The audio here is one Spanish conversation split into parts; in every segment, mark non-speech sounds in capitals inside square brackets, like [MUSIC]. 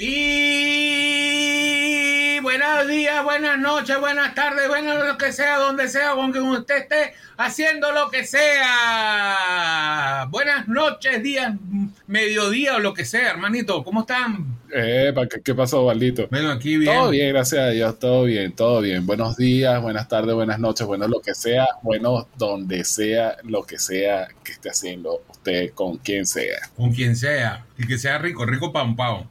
Y buenos días, buenas noches, buenas tardes, bueno, lo que sea, donde sea, con que usted esté haciendo lo que sea. Buenas noches, días, mediodía o lo que sea, hermanito. ¿Cómo están? Eh, ¿qué, ¿qué, pasó, Valdito? Bueno, aquí bien. Todo bien, gracias a Dios, todo bien, todo bien. Buenos días, buenas tardes, buenas noches, bueno, lo que sea, bueno, donde sea, lo que sea que esté haciendo usted, con quien sea. Con quien sea, y que sea rico, rico pampao.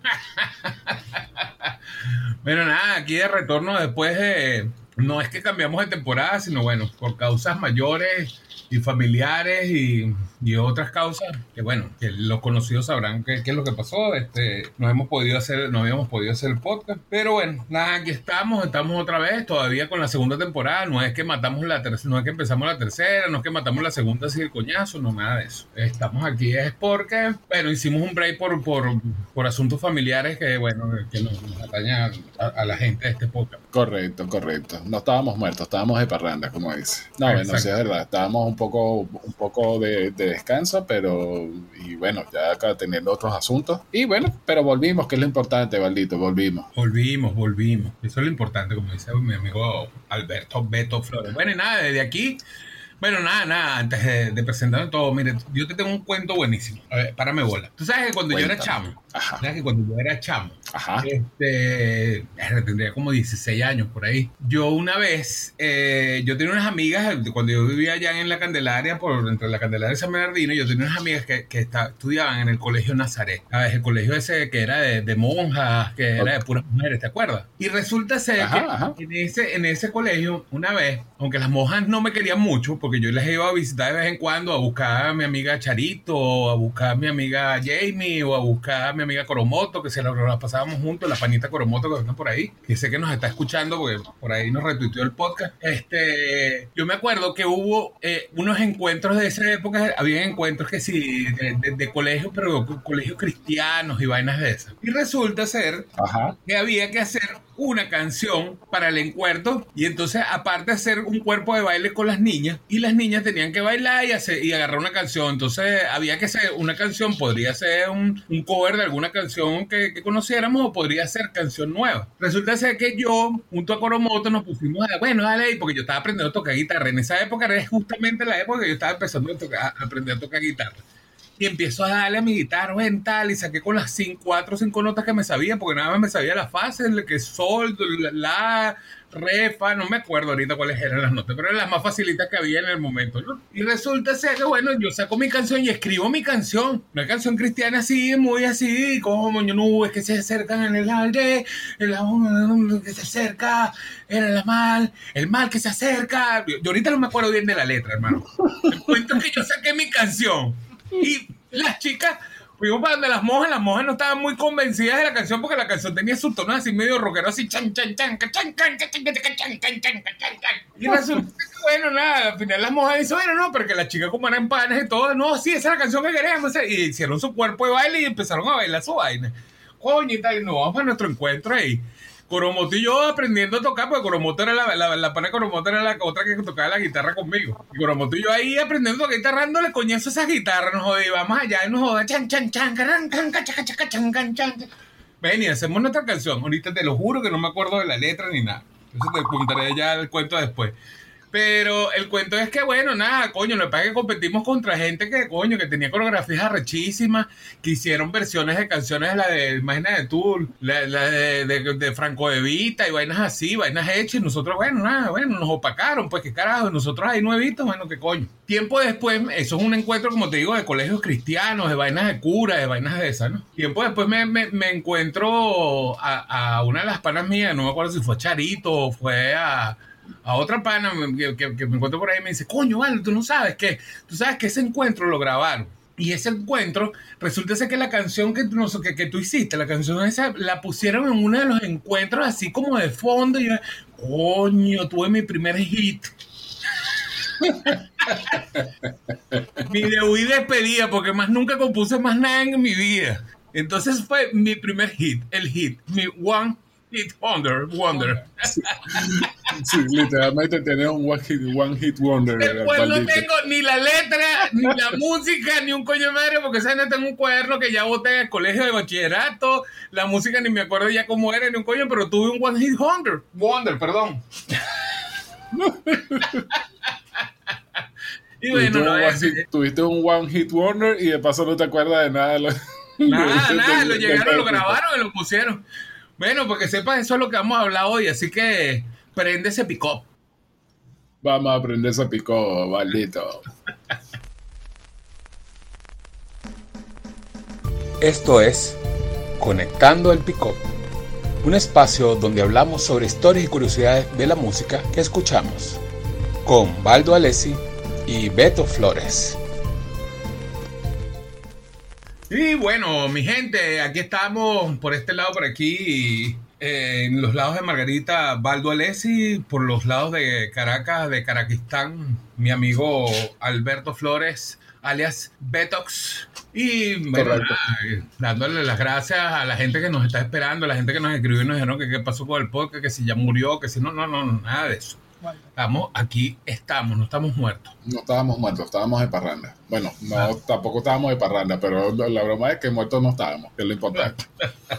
bueno, nada, aquí de retorno después de... No es que cambiamos de temporada, sino bueno, por causas mayores y familiares y, y, otras causas que bueno, que los conocidos sabrán qué, es lo que pasó. Este, no hemos podido hacer, no habíamos podido hacer el podcast, pero bueno, nada, aquí estamos, estamos otra vez, todavía con la segunda temporada. No es que matamos la tercera, no es que empezamos la tercera, no es que matamos la segunda así el coñazo, no nada de eso. Estamos aquí es porque, bueno, hicimos un break por, por, por asuntos familiares que bueno, que nos, nos atañan a, la gente de este podcast. Correcto, correcto. No estábamos muertos, estábamos de parranda, como dice. No, bueno, sí es verdad, estábamos un poco, un poco de, de, descanso, pero y bueno, ya acá teniendo otros asuntos. Y bueno, pero volvimos, que es lo importante, Valdito, volvimos. Volvimos, volvimos. Eso es lo importante, como dice mi amigo Alberto Beto Flores. Bueno, y nada, desde aquí bueno, nada, nada, antes de, de presentar todo, mire, yo te tengo un cuento buenísimo. A ver, párame bola. Tú sabes que cuando Cuéntame. yo era chamo, Ajá. que cuando yo era chamo, Ajá. este, tendría como 16 años por ahí. Yo una vez, eh, yo tenía unas amigas, cuando yo vivía allá en la Candelaria, por entre la Candelaria y San Bernardino, yo tenía unas amigas que, que está- estudiaban en el colegio Nazaret. ¿Sabes? El colegio ese que era de, de monjas, que era de puras mujeres, ¿te acuerdas? Y resulta ser Ajá, que ajá. en ese, en ese colegio, una vez, aunque las monjas no me querían mucho, porque yo les iba a visitar de vez en cuando a buscar a mi amiga Charito, o a buscar a mi amiga Jamie, o a buscar a mi amiga Coromoto, que se la, la pasábamos juntos, la panita Coromoto que está por ahí, que sé que nos está escuchando, porque por ahí nos retuiteó el podcast. Este, yo me acuerdo que hubo eh, unos encuentros de esa época, había encuentros que sí, de, de- de colegios, pero co- colegios cristianos y vainas de esas. Y resulta ser Ajá. que había que hacer una canción para el encuentro y entonces aparte hacer un cuerpo de baile con las niñas y las niñas tenían que bailar y, hacer, y agarrar una canción entonces había que hacer una canción podría ser un, un cover de alguna canción que, que conociéramos o podría ser canción nueva. Resulta ser que yo junto a Coromoto nos pusimos a bueno dale ahí porque yo estaba aprendiendo a tocar guitarra. En esa época era justamente la época que yo estaba empezando a, tocar- a aprender a tocar guitarra. Y empiezo a darle a mi guitarra en tal y saqué con las cinco, cuatro o cinco notas que me sabía, porque nada más me sabía la fase, el que sol, la, la, re, fa, no me acuerdo ahorita cuáles eran las notas, pero eran las más facilitas que había en el momento, ¿no? Y resulta ser que, bueno, yo saco mi canción y escribo mi canción, una canción cristiana así, muy así, como yo no es que se acercan en el aire, el amor que se acerca, era el mal, el mal que se acerca. Yo, ahorita no me acuerdo bien de la letra, hermano. El cuento que yo saqué mi canción. Y las chicas, fuimos para donde las monjas, las monjas no estaban muy convencidas de la canción porque la canción tenía su tono así medio rockero, así chan, chan, chan, chan, chan, chan, chan, chan, chan, chan, chan, chan, chan. Y resulta que, bueno, nada, al final las monjas dicen, bueno, no, porque las chicas como eran panes y todo, no, sí, esa es la canción que queremos. Y hicieron su cuerpo de baile y empezaron a bailar su vaina. Tal, y nos vamos a nuestro encuentro ahí. Yo aprendiendo a tocar, porque Coromoto era la, la, la pana Coromoto era la otra que tocaba la guitarra conmigo. Y yo ahí aprendiendo a tocar guitarra, dándole coñazo a esas guitarras, nos jodí, vamos allá y nos joda, chan, chan, chan, caran, can, cacha, cacha, chan, can, chan. Ven y hacemos nuestra canción. Ahorita te lo juro que no me acuerdo de la letra ni nada. Eso te contaré ya el cuento después. Pero el cuento es que, bueno, nada, coño, lo que pasa es que competimos contra gente que, coño, que tenía coreografías arrechísimas, que hicieron versiones de canciones, la de, imagínate tú, la, la de, de, de Franco de Vita y vainas así, vainas hechas, y nosotros, bueno, nada, bueno, nos opacaron, pues qué carajo, nosotros ahí nuevitos, bueno, qué coño. Tiempo después, eso es un encuentro, como te digo, de colegios cristianos, de vainas de cura, de vainas de esas, ¿no? Tiempo después me, me, me encuentro a, a una de las panas mías, no me acuerdo si fue Charito o fue a a otra pana que, me encuentro por ahí me dice, coño, vale, tú no sabes que, tú sabes que ese encuentro lo grabaron. Y ese encuentro, resulta ser que la canción que, que tú hiciste, la canción esa, la pusieron en uno de los encuentros así como de fondo. Y yo, coño, tuve mi primer hit. [LAUGHS] mi debut y despedida, porque más nunca compuse más nada en mi vida. Entonces fue mi primer hit, el hit, mi one hit wonder, wonder. Sí, literalmente tenés un one hit, one hit wonder. Después no tengo ni la letra, ni la música, ni un coño de madre, porque ¿sabes? No tengo un cuaderno que ya boté en el colegio de bachillerato, la música ni me acuerdo ya cómo era ni un coño, pero tuve un One Hit Wonder. Wonder, perdón. y bueno, no, tuviste un One Hit Wonder y de paso no te acuerdas de nada. Lo, nada, nada, lo llegaron, lo grabaron y lo pusieron. Bueno, porque sepas, eso es lo que vamos a hablar hoy, así que prende ese pick-up. Vamos a aprender ese pick-up, maldito. Esto es Conectando el Pick-up, un espacio donde hablamos sobre historias y curiosidades de la música que escuchamos, con Baldo Alessi y Beto Flores. Y bueno, mi gente, aquí estamos por este lado, por aquí, eh, en los lados de Margarita, Baldo Alessi, por los lados de Caracas, de Caraquistán, mi amigo Alberto Flores, alias Betox. Y bueno, dándole las gracias a la gente que nos está esperando, a la gente que nos escribió y nos dijeron que qué pasó con el podcast, que si ya murió, que si no, no, no, nada de eso. Estamos aquí, estamos, no estamos muertos. No estábamos muertos, estábamos de parranda. Bueno, no, ah. tampoco estábamos de parranda, pero la broma es que muertos no estábamos, que es lo importante. [LAUGHS]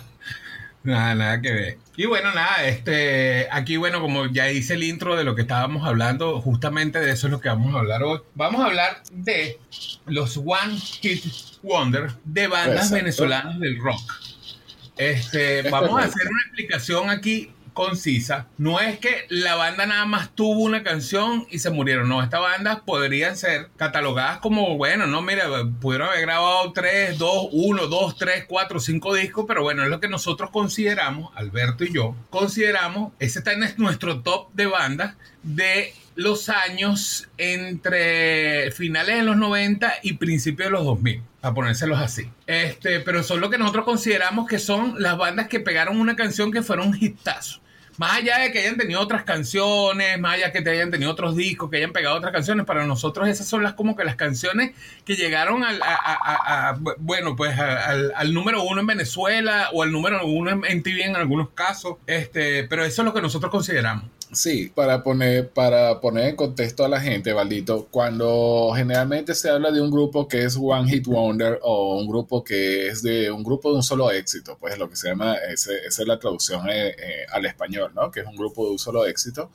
nada, nada que ver. Y bueno, nada, este, aquí, bueno, como ya hice el intro de lo que estábamos hablando, justamente de eso es lo que vamos a hablar hoy. Vamos a hablar de los One Hit Wonder de bandas venezolanas del rock. Este, vamos a hacer una explicación aquí concisa. No es que la banda nada más tuvo una canción y se murieron. No, estas bandas podrían ser catalogadas como, bueno, no, mira, pudieron haber grabado 3, 2, 1, 2, 3, 4, 5 discos, pero bueno, es lo que nosotros consideramos, Alberto y yo, consideramos, ese está en nuestro top de bandas de los años entre finales de los 90 y principios de los 2000, a ponérselos así. Este, pero son lo que nosotros consideramos que son las bandas que pegaron una canción que fueron un hitazo más allá de que hayan tenido otras canciones, más allá de que hayan tenido otros discos, que hayan pegado otras canciones, para nosotros esas son las como que las canciones que llegaron al, bueno, pues al, número uno en Venezuela o al número uno en, en TV en algunos casos, este, pero eso es lo que nosotros consideramos. Sí, para poner, para poner en contexto a la gente, Valdito, cuando generalmente se habla de un grupo que es One Hit Wonder o un grupo que es de un grupo de un solo éxito, pues lo que se llama, esa es la traducción eh, eh, al español, ¿no? Que es un grupo de un solo éxito.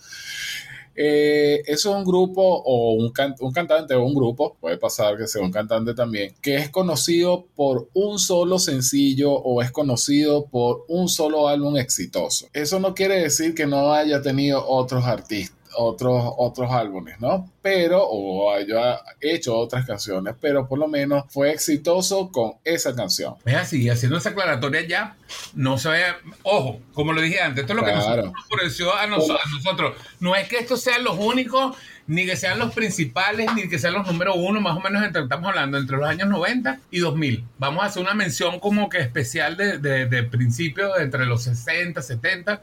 Eh, es un grupo o un, un, cantante o un grupo, puede pasar que sea un cantante también, que es conocido por un solo sencillo o es conocido por un solo álbum exitoso. Eso no quiere decir que no haya tenido otros artistas otros, otros álbumes, ¿no? Pero, o haya hecho otras canciones, pero por lo menos fue exitoso con esa canción. Es así, haciendo esa aclaratoria ya, no se vaya, ojo, como lo dije antes, esto es lo que nos ofreció a, nosotros. No es que estos sean los únicos, ni que sean los principales, ni que sean los número uno, más o menos entre, estamos hablando entre los años 90 y 2000. Vamos a hacer una mención como que especial de, de, de principios, entre los 60, 70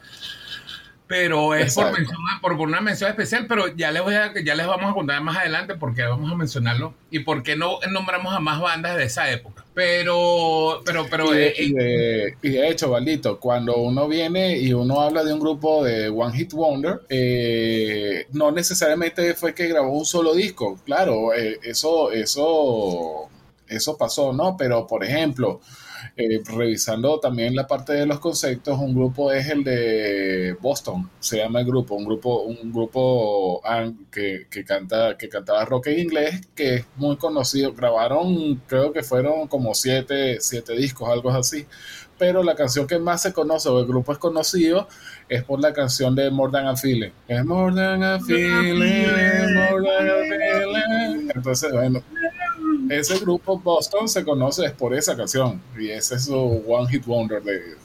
pero es por, por, una mención especial, pero ya les voy a, ya les vamos a contar más adelante porque vamos a mencionarlo y por qué no nombramos a más bandas de esa época. Pero, pero, pero. Y de, eh, y hecho, Valdito, cuando uno viene y uno habla de un grupo de One Hit Wonder, eh, no necesariamente fue que grabó un solo disco. Claro, eh, eso, eso, eso pasó, ¿no? Pero, por ejemplo, eh, revisando también la parte de los conceptos, un grupo es el de Boston, se llama el grupo, un grupo, un grupo que, que canta, que cantaba rock en inglés, que es muy conocido. Grabaron, creo que fueron como siete, siete discos, algo así. Pero la canción que más se conoce, o el grupo es conocido, es por la canción de More Than a Feeling. Es More Than a Feeling, More Than a Feeling. Entonces, bueno, ese grupo Boston se conoce por esa canción y ese es su One Hit Wonder de,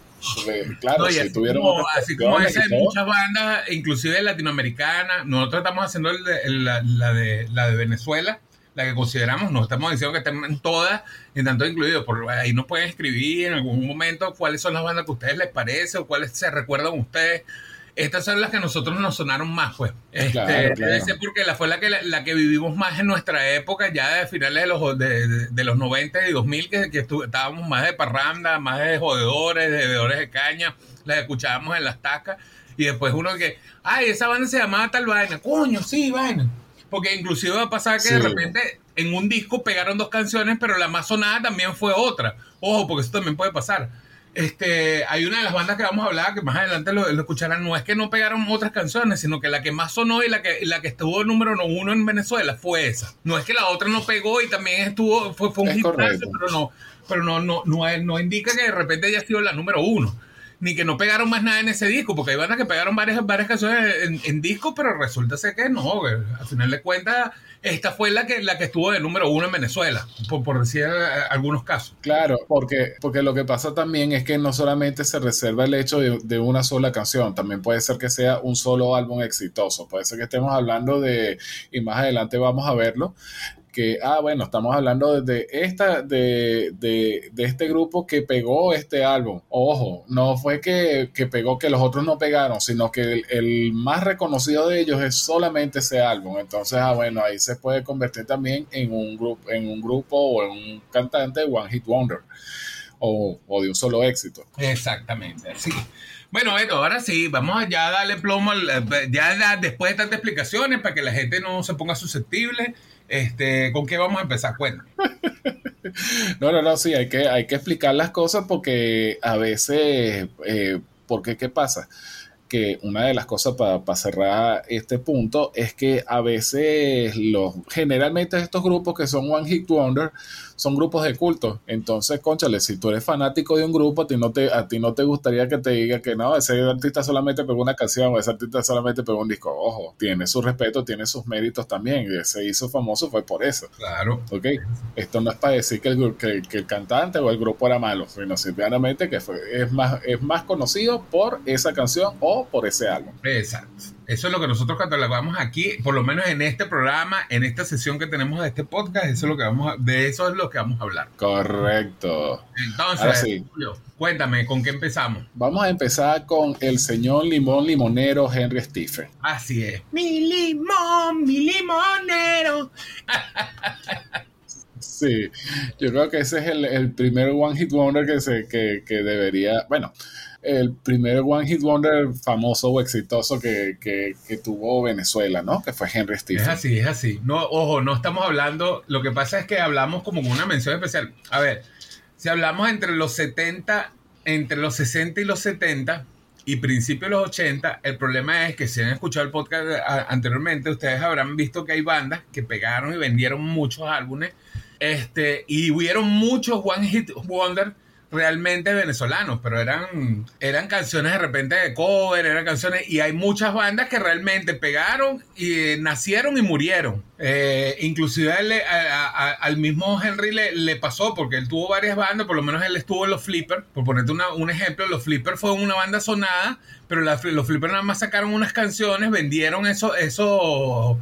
claro, si tuvieron así como esa muchas bandas, inclusive latinoamericanas, nosotros estamos haciendo la, de, la de Venezuela, la que consideramos, no estamos diciendo que estén en todas, en tanto incluido, por ahí nos pueden escribir en algún momento cuáles son las bandas que a ustedes les parece o cuáles se recuerdan ustedes estas son las que a nosotros nos sonaron más, pues. Este, porque la fue la que, la, que vivimos más en nuestra época, ya de finales de los, de, los 90 y 2000, que, que estábamos más de parranda, más de jodedores, de bebedores de caña, las escuchábamos en las tacas, y después uno que, ay, esa banda se llamaba tal vaina, coño, sí, vaina. Porque inclusive va a pasar que de repente en un disco pegaron dos canciones, pero la más sonada también fue otra. Ojo, porque eso también puede pasar este, hay una de las bandas que vamos a hablar, que más adelante lo, escucharán, no es que no pegaron otras canciones, sino que la que más sonó y la que, la que estuvo número uno en Venezuela fue esa. No es que la otra no pegó y también estuvo, fue, fue un hit, pero no, pero no, no, no, no indica que de repente haya sido la número uno ni que no pegaron más nada en ese disco, porque hay bandas que pegaron varias, varias canciones en, en disco, pero resulta ser que no, al final de cuentas, esta fue la que, la que estuvo de número uno en Venezuela, por, por decir eh, algunos casos. Claro, porque, porque lo que pasa también es que no solamente se reserva el hecho de, de, una sola canción, también puede ser que sea un solo álbum exitoso, puede ser que estemos hablando de, y más adelante vamos a verlo, que, ah, bueno, estamos hablando de, esta, de, de, de, este grupo que pegó este álbum. Ojo, no fue que, que pegó que los otros no pegaron, sino que el, más reconocido de ellos es solamente ese álbum. Entonces, ah, bueno, ahí se puede convertir también en un, grupo en un grupo o en un cantante One Hit Wonder. O, o, de un solo éxito. Exactamente, sí. Bueno, ahora sí, vamos a darle plomo, ya después de tantas explicaciones, para que la gente no se ponga susceptible, este, ¿Con qué vamos a empezar? Cuéntame. [LAUGHS] no, no, no, sí, hay que, hay que explicar las cosas porque a veces, eh, porque ¿qué pasa? Que una de las cosas para cerrar este punto es que a veces los generalmente estos grupos que son One Hit Wonder son grupos de culto. Entonces, conchale, si tú eres fanático de un grupo, a ti no te, a ti no te gustaría que te diga que no, ese artista solamente pegó una canción o ese artista solamente pegó un disco. Ojo, tiene su respeto, tiene sus méritos también. Y se hizo famoso fue por eso. Claro. Ok. Esto no es para decir que el, que, el cantante o el grupo era malo, sino simplemente que fue, es, más, es más conocido por esa canción o por ese álbum. Exacto. Eso es lo que nosotros catalogamos aquí, por lo menos en este programa, en esta sesión que tenemos de este podcast, eso es lo que vamos a, de eso es lo que vamos a hablar. Correcto. Entonces, cuéntame, ¿con qué empezamos? Vamos a empezar con el señor limón limonero Henry Stephen. Así es. Mi limón, mi limonero. Sí, yo creo que ese es el, primer One Hit Wonder que, se, que, que debería, bueno, el primer One Hit Wonder famoso o exitoso que, tuvo Venezuela, ¿no? Que fue Henry Stephen. Es así, es así. No, ojo, no estamos hablando, lo que pasa es que hablamos como una mención especial. A ver, si hablamos entre los 70, entre los 60 y los 70 y principios de los 80, el problema es que si han escuchado el podcast anteriormente, ustedes habrán visto que hay bandas que pegaron y vendieron muchos álbumes, este, y hubieron muchos One Hit Wonder realmente venezolanos, pero eran, eran canciones de repente de cover, eran canciones, y hay muchas bandas que realmente pegaron y eh, nacieron y murieron. Eh, inclusive al mismo Henry le, pasó, porque él tuvo varias bandas, por lo menos él estuvo en los Flippers, por ponerte un ejemplo, los Flippers fue una banda sonada, pero los Flippers nada más sacaron unas canciones, vendieron eso, eso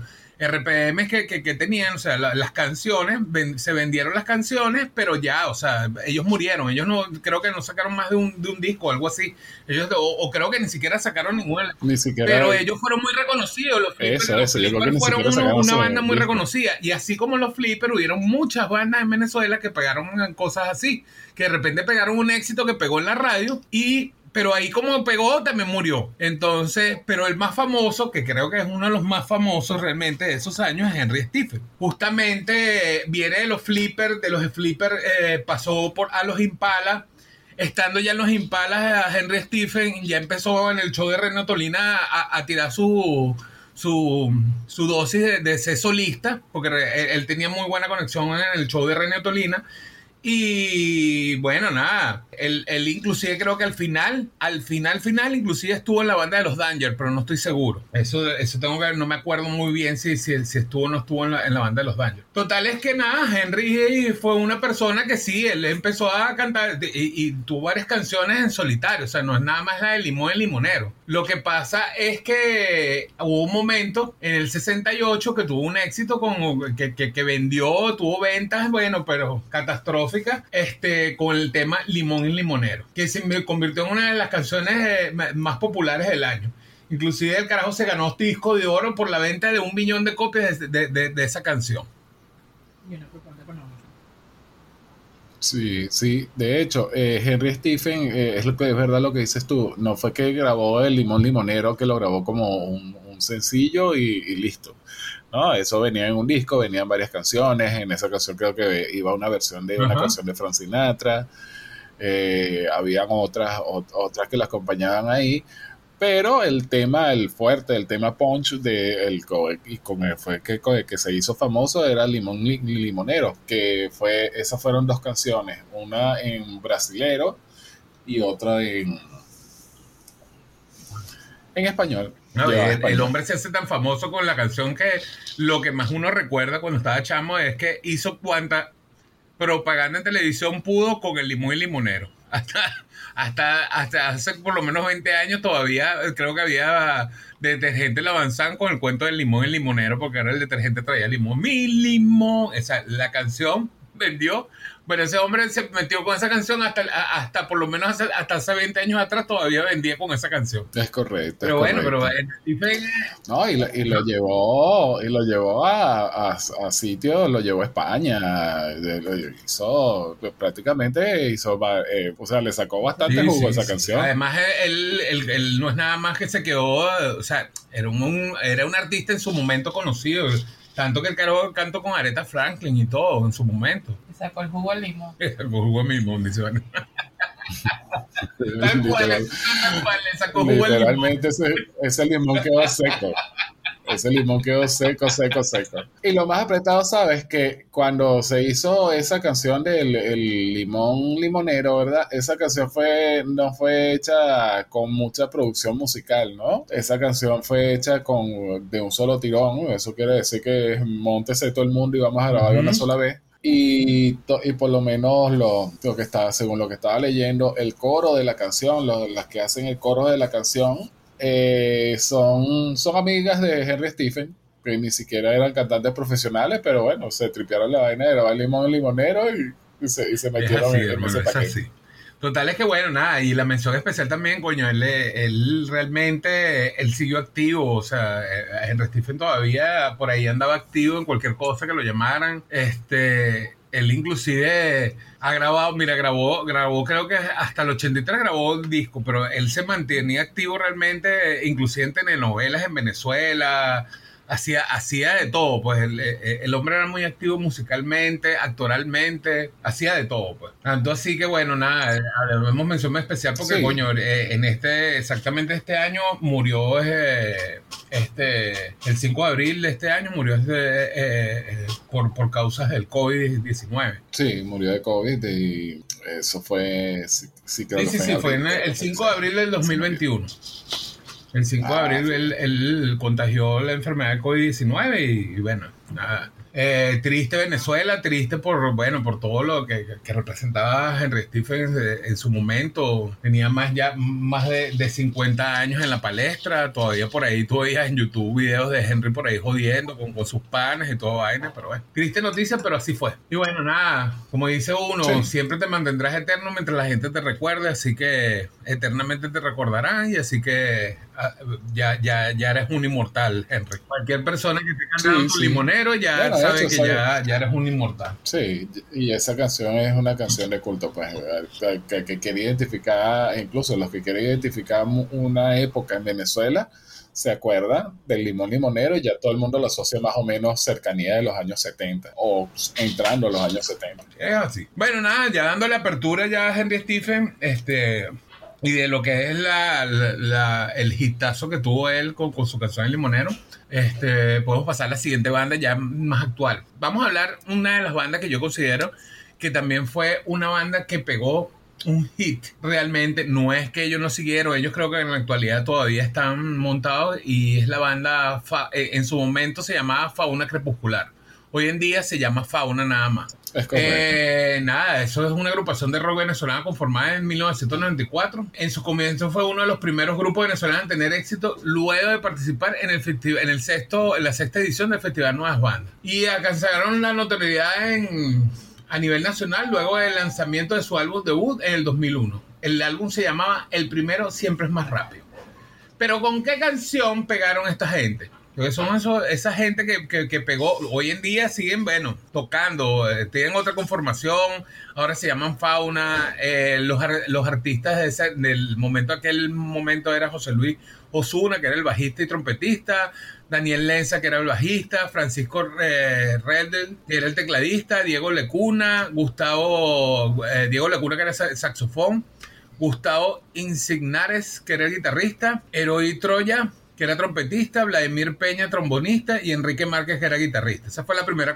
RPM que, que, tenían, o sea, las canciones, se vendieron las canciones, pero ya, o sea, ellos murieron, ellos no, creo que no sacaron más de un, de un disco o algo así, ellos, o, creo que ni siquiera sacaron ninguna, ni siquiera, pero ellos fueron muy reconocidos, los Flippers, fueron una banda muy reconocida, y así como los Flippers, hubieron muchas bandas en Venezuela que pegaron cosas así, que de repente pegaron un éxito que pegó en la radio y pero ahí como pegó también murió. Entonces, pero el más famoso, que creo que es uno de los más famosos realmente de esos años, es Henry Stephen. Justamente viene de los flippers, de los flippers eh, pasó por a los Impala. Estando ya en los Impalas, Henry Stephen ya empezó en el show de René Tolina a, tirar su, su, su, dosis de, de, ser solista, porque él, tenía muy buena conexión en el show de René Tolina. Y bueno, nada, él, inclusive creo que al final, al final, final, inclusive estuvo en la banda de los Danger, pero no estoy seguro. Eso, eso tengo que ver, no me acuerdo muy bien si, si, estuvo o no estuvo en la, en la, banda de los Danger. Total es que nada, Henry fue una persona que sí, él empezó a cantar y, tuvo varias canciones en solitario, o sea, no es nada más la de Limón el Limonero. Lo que pasa es que hubo un momento en el 68 que tuvo un éxito con, que, que, vendió, tuvo ventas, bueno, pero catastrófico este, con el tema Limón y Limonero, que se convirtió en una de las canciones eh, más populares del año. Inclusive el carajo se ganó disco de oro por la venta de un millón de copias de, esa canción. Sí, sí. De hecho, eh, Henry Stephen, eh, es, lo que, es verdad lo que dices tú, no fue que grabó el Limón Limonero, que lo grabó como un, sencillo y, listo. ¿no? Eso venía en un disco, venían varias canciones, en esa canción creo que iba una versión de una canción de Frank Sinatra, eh, habían otras, otras que la acompañaban ahí, pero el tema, el fuerte, el tema punch de el, y con el fue que, que se hizo famoso era Limón Limonero, que fue, esas fueron dos canciones, una en brasilero y otra en, en español. el, hombre se hace tan famoso con la canción que lo que más uno recuerda cuando estaba chamo es que hizo cuanta propaganda en televisión pudo con el limón y limonero. Hasta, hasta, hasta hace por lo menos 20 años todavía creo que había detergente avanzan con el cuento del limón el limonero, porque ahora el detergente traía limón. Mi limón. Esa, la canción vendió bueno, ese hombre se metió con esa canción hasta, hasta por lo menos hasta hace 20 años atrás todavía vendía con esa canción. Es correcto. Pero bueno, pero No, y lo, y lo llevó, y lo llevó a, a, sitios, lo llevó a España, lo hizo, prácticamente hizo, eh, o sea, le sacó bastante jugo esa canción. Además, él, él, él, no es nada más que se quedó, o sea, era un, era un artista en su momento conocido. Tanto que el caro cantó con Aretha Franklin y todo en su momento. sacó el jugo al limón. sacó [LAUGHS] el jugo al limón, dice Van. [LAUGHS] Tal cual, le sacó jugo al limón. Literalmente ese, ese limón quedó seco. Ese limón quedó seco, seco, seco. Y lo más apretado, ¿sabes? Que cuando se hizo esa canción del limón limonero, ¿verdad? Esa canción fue, no fue hecha con mucha producción musical, ¿no? Esa canción fue hecha con, de un solo tirón. Eso quiere decir que montese todo el mundo y vamos a grabar una sola vez. Y, y, por lo menos lo, lo, que estaba, según lo que estaba leyendo, el coro de la canción, las que hacen el coro de la canción, eh, son, son amigas de Henry Stephen, que ni siquiera eran cantantes profesionales, pero bueno, se tripearon la vaina de grabar limón limonero y, se, y se metieron en, ese paquete. Total es que bueno, nada, y la mención especial también, coño, él, él realmente, él siguió activo, o sea, eh, Henry Stephen todavía por ahí andaba activo en cualquier cosa que lo llamaran, este, él inclusive ha grabado, mira, grabó, grabó creo que hasta el 83 grabó un disco, pero él se mantenía activo realmente, inclusive en telenovelas en Venezuela, hacía, hacía de todo, pues el, eh, el, hombre era muy activo musicalmente, actoralmente, hacía de todo, pues. Tanto así que bueno, nada, hemos mención especial porque, coño, eh, en este, exactamente este año murió, eh, este, el 5 de abril de este año murió este, por, por causas del COVID-19. Sí, murió de COVID y eso fue, sí, sí, sí, sí, fue el 5 de abril del 2021. El 5 de abril él, él, contagió la enfermedad de COVID-19 y, bueno, nada, eh, triste Venezuela, triste por, bueno, por todo lo que, representaba Henry Stephens en su momento. Tenía más ya más de, de, 50 años en la palestra. Todavía por ahí tú veías en YouTube videos de Henry por ahí jodiendo con, sus panes y todo vaina. Pero bueno, triste noticia, pero así fue. Y bueno, nada, como dice uno, siempre te mantendrás eterno mientras la gente te recuerde. Así que eternamente te recordarán. Y así que ya, ya, ya eres un inmortal, Henry. Cualquier persona que te cante tu limonero ya sabe que ya, ya, eres un inmortal. Sí, y esa canción es una canción de culto, pues, que, que quería identificar, incluso los que quieren identificar una época en Venezuela, se acuerdan del limón limonero y ya todo el mundo lo asocia más o menos cercanía de los años 70 o entrando a los años 70. Es así. Bueno, nada, ya dándole apertura ya a Henry Stephen, este, y de lo que es la, el hitazo que tuvo él con, con, su canción El Limonero, este, podemos pasar a la siguiente banda ya más actual. Vamos a hablar una de las bandas que yo considero que también fue una banda que pegó un hit realmente. No es que ellos no siguieron, ellos creo que en la actualidad todavía están montados y es la banda, eh, en su momento se llamaba Fauna Crepuscular. Hoy en día se llama Fauna nada más. Eh, nada, eso es una agrupación de rock venezolana conformada en 1994. En su comienzo fue uno de los primeros grupos venezolanos en tener éxito luego de participar en el, en el sexto, en la sexta edición del Festival Nuevas Bandas. Y alcanzaron la notoriedad en, a nivel nacional luego del lanzamiento de su álbum debut en el 2001. El álbum se llamaba El primero siempre es más rápido. Pero ¿con qué canción pegaron esta gente? Son eso, esa gente que, que, pegó, hoy en día siguen, bueno, tocando, eh, tienen otra conformación, ahora se llaman Fauna, eh, los, los, artistas de ese, del momento, aquel momento era José Luis Osuna, que era el bajista y trompetista, Daniel Lenza, que era el bajista, Francisco eh, Redel, que era el tecladista, Diego Lecuna, Gustavo, eh, Diego Lecuna, que era saxofón, Gustavo Insignares, que era el guitarrista, Heroi Troya, que era trompetista, Vladimir Peña, trombonista, y Enrique Márquez, que era guitarrista. Esa fue la primera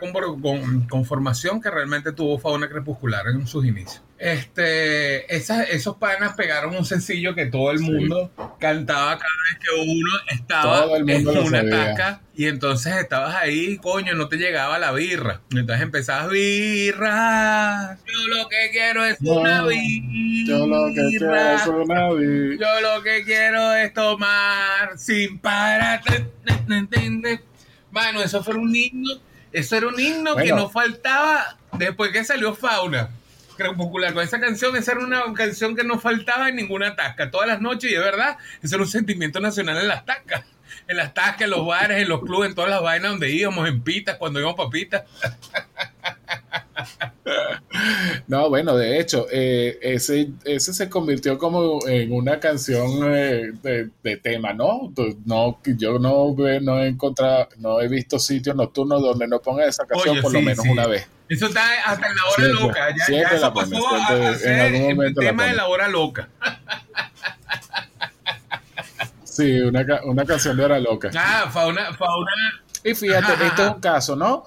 conformación que realmente tuvo Fauna Crepuscular en sus inicios. Este, esos panas pegaron un sencillo que todo el mundo cantaba cada vez que uno estaba en una tasca y entonces estabas ahí, coño, no te llegaba la birra. Entonces empezabas, birra, yo lo que quiero es una birra. Yo lo que quiero es una birra. Yo lo que quiero es tomar sin parar. Bueno, eso fue un himno, eso era un himno que no faltaba después que salió Fauna crepuscular con esa canción, esa era una canción que no faltaba en ninguna tasca, todas las noches, y es verdad, ese era un sentimiento nacional en las tascas, en las tascas, en los bares, en los clubes, en todas las vainas donde íbamos, en pitas, cuando íbamos papitas. No, bueno, de hecho, eh, ese, ese se convirtió como en una canción eh, de, tema, ¿no? no yo no, no he encontrado, no he visto sitios nocturnos donde no ponga esa canción por lo menos una vez. Eso está hasta en la hora loca. Ya, ya eso pasó a, ser el tema de la hora loca. Sí, una, una canción de hora loca. Ah, fauna, fauna. Y fíjate, esto es un caso, ¿no?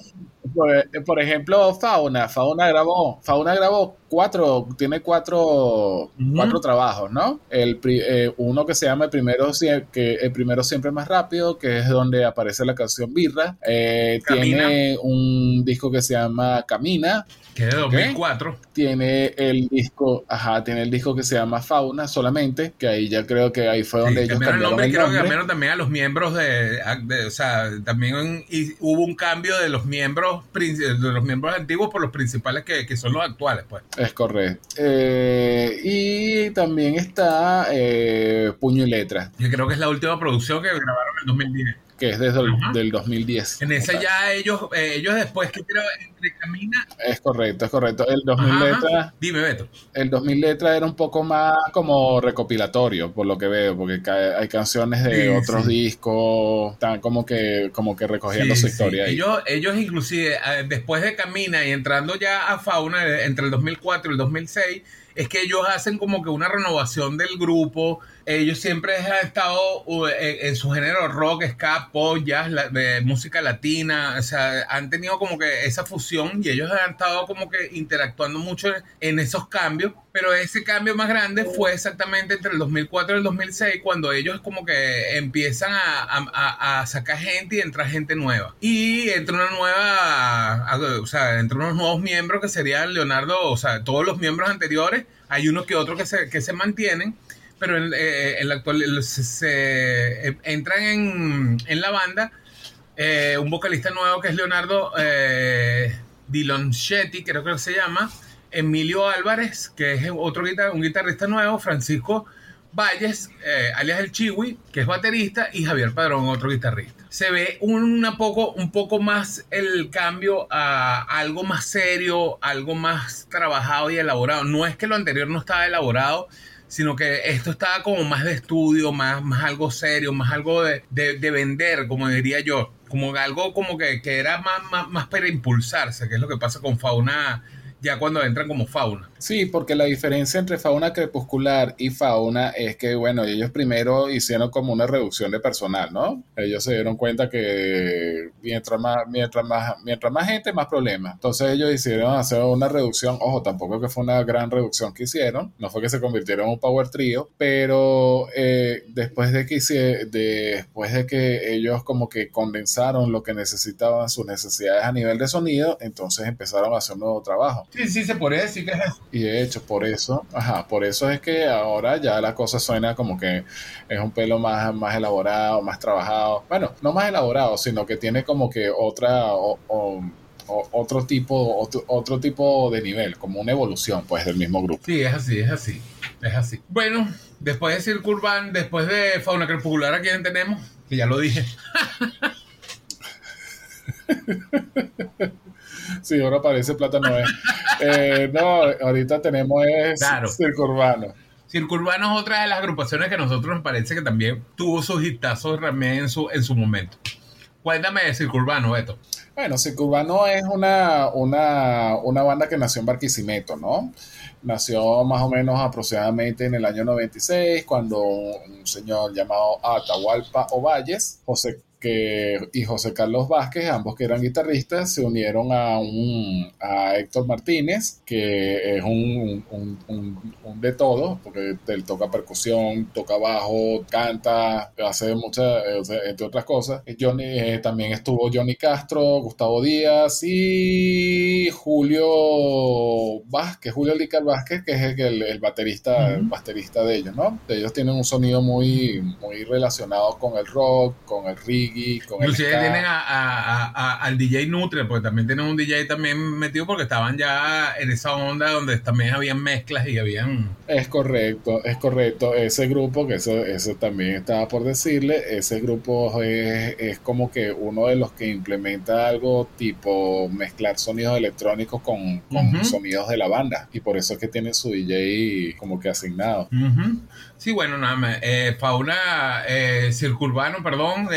Por, ejemplo, Fauna, Fauna grabó, Fauna grabó cuatro, tiene cuatro, cuatro trabajos, ¿no? El eh, uno que se llama el primero, que el primero siempre más rápido, que es donde aparece la canción Birra. Eh, tiene un disco que se llama Camina, que es de 2004. Tiene el disco, ajá, tiene el disco que se llama Fauna solamente, que ahí ya creo que ahí fue donde ellos cambiaron el nombre. creo que cambiaron también a los miembros de, o sea, también hubo un cambio de los miembros de los miembros antiguos por los principales que, que son los actuales, pues. Es correcto. Eh, y también está eh, Puño y Letra. Yo creo que es la última producción que grabaron en 2010 que es desde el 2010. En esa ya ellos, eh, ellos después que creo entre camina. Es correcto, es correcto. El 2000 letras. Dime, Beto. El 2000 letras era un poco más como recopilatorio, por lo que veo, porque hay canciones de otros discos, están como que, como que recogiendo su historia. Ahí. Ellos, ellos inclusive, eh, después de Camina y entrando ya a Fauna, eh, entre el 2004 y el 2006, es que ellos hacen como que una renovación del grupo. Ellos siempre han estado en, su género rock, ska, pop, jazz, música latina. O sea, han tenido como que esa fusión y ellos han estado como que interactuando mucho en esos cambios. Pero ese cambio más grande fue exactamente entre el 2004 y el 2006, cuando ellos como que empiezan a, sacar gente y entra gente nueva. Y entra una nueva, o sea, entra unos nuevos miembros que serían Leonardo, o sea, todos los miembros anteriores hay unos que otros que se, que se mantienen, pero en, eh, la actual se, eh, entran en, en, la banda eh, un vocalista nuevo que es Leonardo Dilonchetti, creo que se llama, Emilio Álvarez, que es otro un guitarrista nuevo, Francisco Valles, alias el Chiwi, que es baterista, y Javier Padrón, otro guitarrista se ve una poco, un poco más el cambio a algo más serio, algo más trabajado y elaborado. No es que lo anterior no estaba elaborado, sino que esto estaba como más de estudio, más, más algo serio, más algo de, de, vender, como diría yo, como algo como que, que era más, más, más para impulsarse, que es lo que pasa con Fauna ya cuando entran como fauna. Sí, porque la diferencia entre fauna crepuscular y fauna es que, bueno, ellos primero hicieron como una reducción de personal, ¿no? Ellos se dieron cuenta que mientras más, mientras más, mientras más gente, más problemas. Entonces ellos hicieron hacer una reducción, ojo, tampoco que fue una gran reducción que hicieron, no fue que se convirtieron en un power trio, pero eh, después de que hice, después de que ellos como que condensaron lo que necesitaban, sus necesidades a nivel de sonido, entonces empezaron a hacer un nuevo trabajo. Sí, sí, se puede decir que. Y de hecho, por eso, ajá, por eso es que ahora ya la cosa suena como que es un pelo más, más elaborado, más trabajado. Bueno, no más elaborado, sino que tiene como que otra... otro tipo otro, otro, tipo de nivel, como una evolución pues del mismo grupo. Sí, es así, es así, es así. Bueno, después de Circo Urban, después de Fauna Crepuscular, ¿a quién tenemos? Que ya lo dije. [LAUGHS] Sí, ahora parece plátano. Eh, no, ahorita tenemos es Circo Urbano. Circo Urbano es otra de las agrupaciones que a nosotros nos parece que también tuvo sus hitazos también en su, en su momento. Cuéntame de Circurbano, Beto. Bueno, Circurbano es una, una, una banda que nació en Barquisimeto, ¿no? Nació más o menos aproximadamente en el año 96, cuando un señor llamado Atahualpa Ovalles, José que, y José Carlos Vázquez, ambos que eran guitarristas, se unieron a, un, a Héctor Martínez, que es un, un, un, de todo, porque él toca percusión, toca bajo, canta, hace muchas, entre otras cosas. Johnny, eh, también estuvo Johnny Castro, Gustavo Díaz y Julio Vázquez, Julio Lícar Vázquez, que es el, el baterista, el baterista de ellos, ¿no? Ellos tienen un sonido muy, muy relacionado con el rock, con el reggae, Inclusive tienen al DJ Nutria, porque también tienen un DJ también metido porque estaban ya en esa onda donde también habían mezclas y habían... Es correcto, es correcto. Ese grupo, que eso, eso también estaba por decirle, ese grupo es, como que uno de los que implementa algo tipo mezclar sonidos electrónicos con, sonidos de la banda. Y por eso es que tiene su DJ como que asignado. Sí, bueno, nada más. Eh, fauna eh, circurbano, perdón,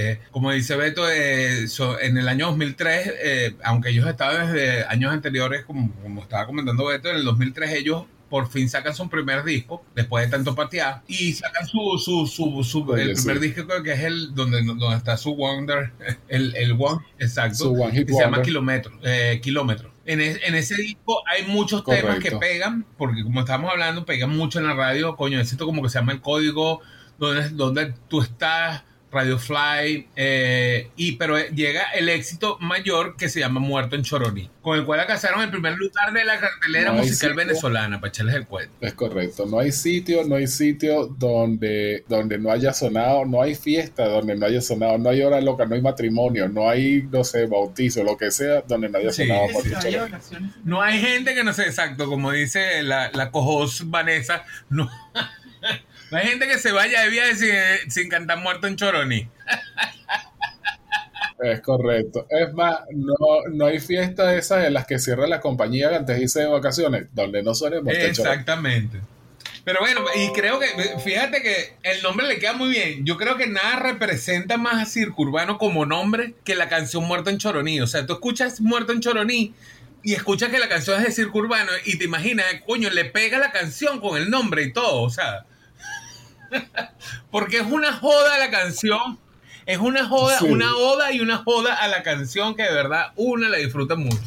eh, como dice Beto, eh, en el año 2003, aunque ellos estaban desde años anteriores, como, como estaba comentando Beto, en el 2003 ellos por fin sacan su primer disco, después de tanto patear, y sacan su, su, su, su el primer disco que es el donde, donde está su Wonder, [LAUGHS] el, el One, exacto, su one que se llama Kilómetro, eh, Kilómetro. En, en, ese disco hay muchos temas que pegan, porque como estábamos hablando, pegan mucho en la radio. Coño, necesito como que se llama el código donde, donde tú estás, Radio Fly, eh, y, pero llega el éxito mayor que se llama Muerto en Choroní, con el cual alcanzaron el primer lugar de la cartelera musical venezolana, para echarles el cuento. Es correcto, no hay sitio, no hay sitio donde, donde no haya sonado, no hay fiesta donde no haya sonado, no hay hora loca, no hay matrimonio, no hay, no sé, bautizo, lo que sea, donde no haya sonado. No hay gente que no sé exacto, como dice la, la cojos Vanessa, no... No hay gente que se vaya de viaje sin, sin cantar muerto en Choroni. Es correcto. Es más, no, no hay fiesta esas en las que cierra la compañía antes de irse de vacaciones, donde no muerto Exactamente. Pero bueno, y creo que, fíjate que el nombre le queda muy bien. Yo creo que nada representa más a Circo Urbano como nombre que la canción Muerto en Choroní. O sea, tú escuchas Muerto en Choroní y escuchas que la canción es de Circo Urbano y te imaginas, coño, le pega la canción con el nombre y todo. O sea, [LAUGHS] Porque es una joda la canción. Es una joda, una oda y una joda a la canción que de verdad una la disfruta mucho.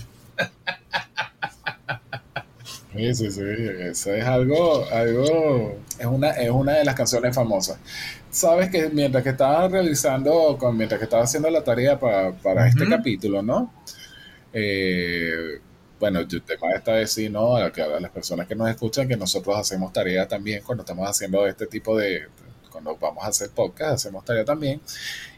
Sí, sí, sí. Eso es algo, algo, es una, es una de las canciones famosas. Sabes que mientras que estaba realizando, mientras que estaba haciendo la tarea para, este capítulo, ¿no? Eh, bueno, el tema está decir, ¿no? A, a las personas que nos escuchan que nosotros hacemos tarea también cuando estamos haciendo este tipo de, cuando vamos a hacer podcast, hacemos tarea también.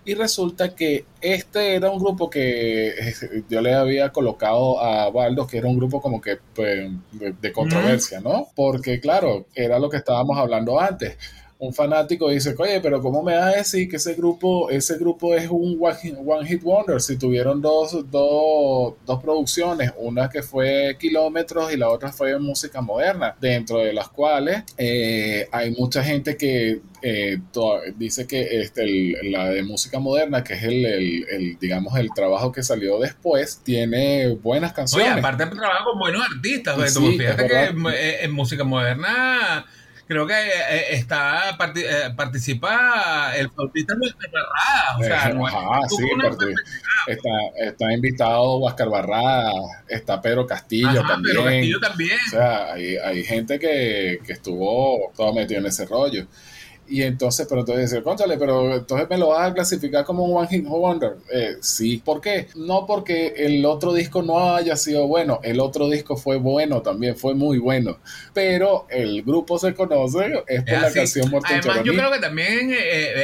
Y resulta que este era un grupo que [LAUGHS] yo le había colocado a Baldo, que era un grupo como que pues, de controversia, ¿no? Porque claro, era lo que estábamos hablando antes un fanático dice, oye, pero ¿cómo me vas a decir que ese grupo, ese grupo es un One Hit Wonder? Si tuvieron dos, dos, dos producciones, una que fue Kilómetros y la otra fue Música Moderna, dentro de las cuales eh, hay mucha gente que eh, dice que este, la de música moderna, que es el, el, digamos, el trabajo que salió después, tiene buenas canciones. Oye, aparte trabajo con buenos artistas, sí, fíjate que en música moderna creo que eh, eh, está eh, participa el flautista Luis Barrada. O sea, está, está, invitado Huáscar Barrada, está Pedro Castillo también. Pedro Castillo también. O sea, hay, hay gente que, que estuvo todo metido en ese rollo. Y entonces, pero entonces dice, conchale, pero entonces me lo vas a clasificar como un One Hit Wonder. Eh, sí. ¿Por qué? No porque el otro disco no haya sido bueno. El otro disco fue bueno también, fue muy bueno. Pero el grupo se conoce es por la canción Muerto Además, yo creo que también eh,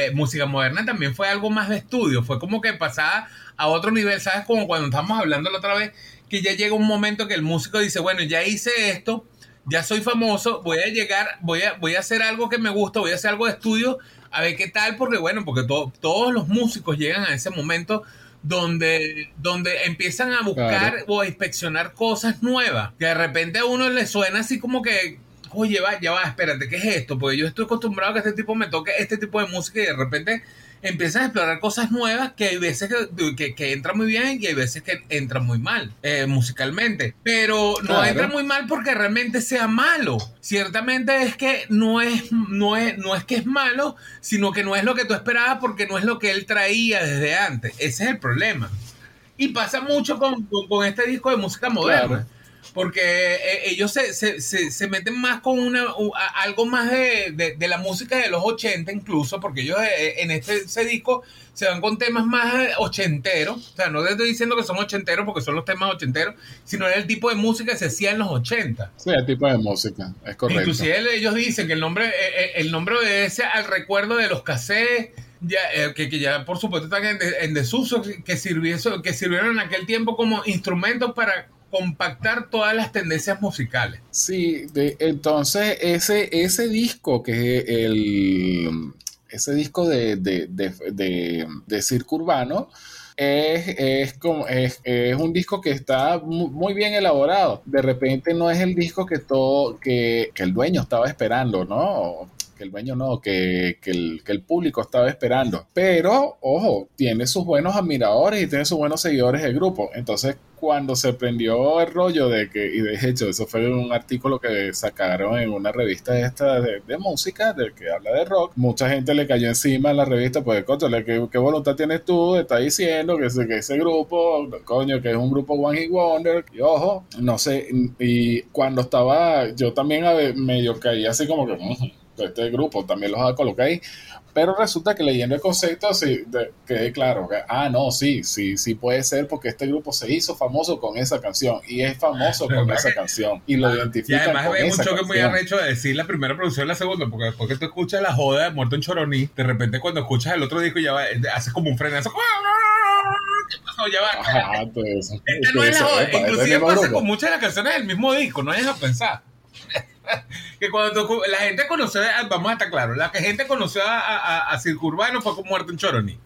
eh, música moderna también fue algo más de estudio. Fue como que pasaba a otro nivel, ¿sabes? Como cuando estábamos hablando la otra vez, que ya llega un momento que el músico dice, bueno, ya hice esto ya soy famoso, voy a llegar, voy a, voy a hacer algo que me gusta, voy a hacer algo de estudio, a ver qué tal, porque bueno, porque todos los músicos llegan a ese momento donde, donde empiezan a buscar o a inspeccionar cosas nuevas, que de repente a uno le suena así como que, oye, va, ya va, espérate, ¿qué es esto? Porque yo estoy acostumbrado a que este tipo me toque este tipo de música y de repente empiezas a explorar cosas nuevas que hay veces que, que, entran muy bien y hay veces que entran muy mal eh, musicalmente. Pero no entra muy mal porque realmente sea malo. Ciertamente es que no es, no, es, no es que es malo, sino que no es lo que tú esperabas porque no es lo que él traía desde antes. Ese es el problema. Y pasa mucho con, con, este disco de música moderna porque eh, ellos se, se, se, meten más con una algo más de, de, la música de los 80 incluso, porque ellos eh, eh, en este disco se van con temas más ochenteros, o sea, no estoy diciendo que son ochenteros porque son los temas ochenteros, sino el tipo de música que se hacía en los 80. Sí, el tipo de música, es correcto. Inclusive ellos dicen que el nombre, el nombre obedece al recuerdo de los cassettes, ya, que, que, ya por supuesto están en, en desuso, que, que sirvieron en aquel tiempo como instrumentos para compactar todas las tendencias musicales. Sí, entonces ese, ese disco que es el ese disco de, de, de, de circo urbano es, es, como, es, es, un disco que está muy bien elaborado. De repente no es el disco que todo, que, que el dueño estaba esperando, ¿no? que el dueño no, que, que, el, que, el, público estaba esperando. Pero, ojo, tiene sus buenos admiradores y tiene sus buenos seguidores del grupo. Entonces, cuando se prendió el rollo de que, y de hecho, eso fue un artículo que sacaron en una revista esta de, música, de que habla de rock, mucha gente le cayó encima en la revista, pues, coño, ¿qué, voluntad tienes tú? Está diciendo que ese, que ese grupo, coño, que es un grupo One Hit Wonder, y ojo, no sé, y cuando estaba, yo también medio caí así como que este grupo también los ahí. Pero resulta que leyendo el concepto sí, quedé claro que, ah, no, sí, sí, sí puede ser porque este grupo se hizo famoso con esa canción y es famoso con esa canción y lo ah, identifica. Y además hay un choque muy arrecho de decir la primera producción y la segunda, porque después que tú escuchas la joda de Muerto en Choroní, de repente cuando escuchas el otro disco ya va, haces como un frenazo. ¿Qué pasó? Ya va. [LAUGHS] Pues, Esta no es la joda. Inclusive pasa con muchas de las canciones del mismo disco, no hay a pensar. [LAUGHS] que cuando la gente conoció, vamos a estar claros, la gente conoció a, a, a Circo Urbano fue como muerto en Choroni.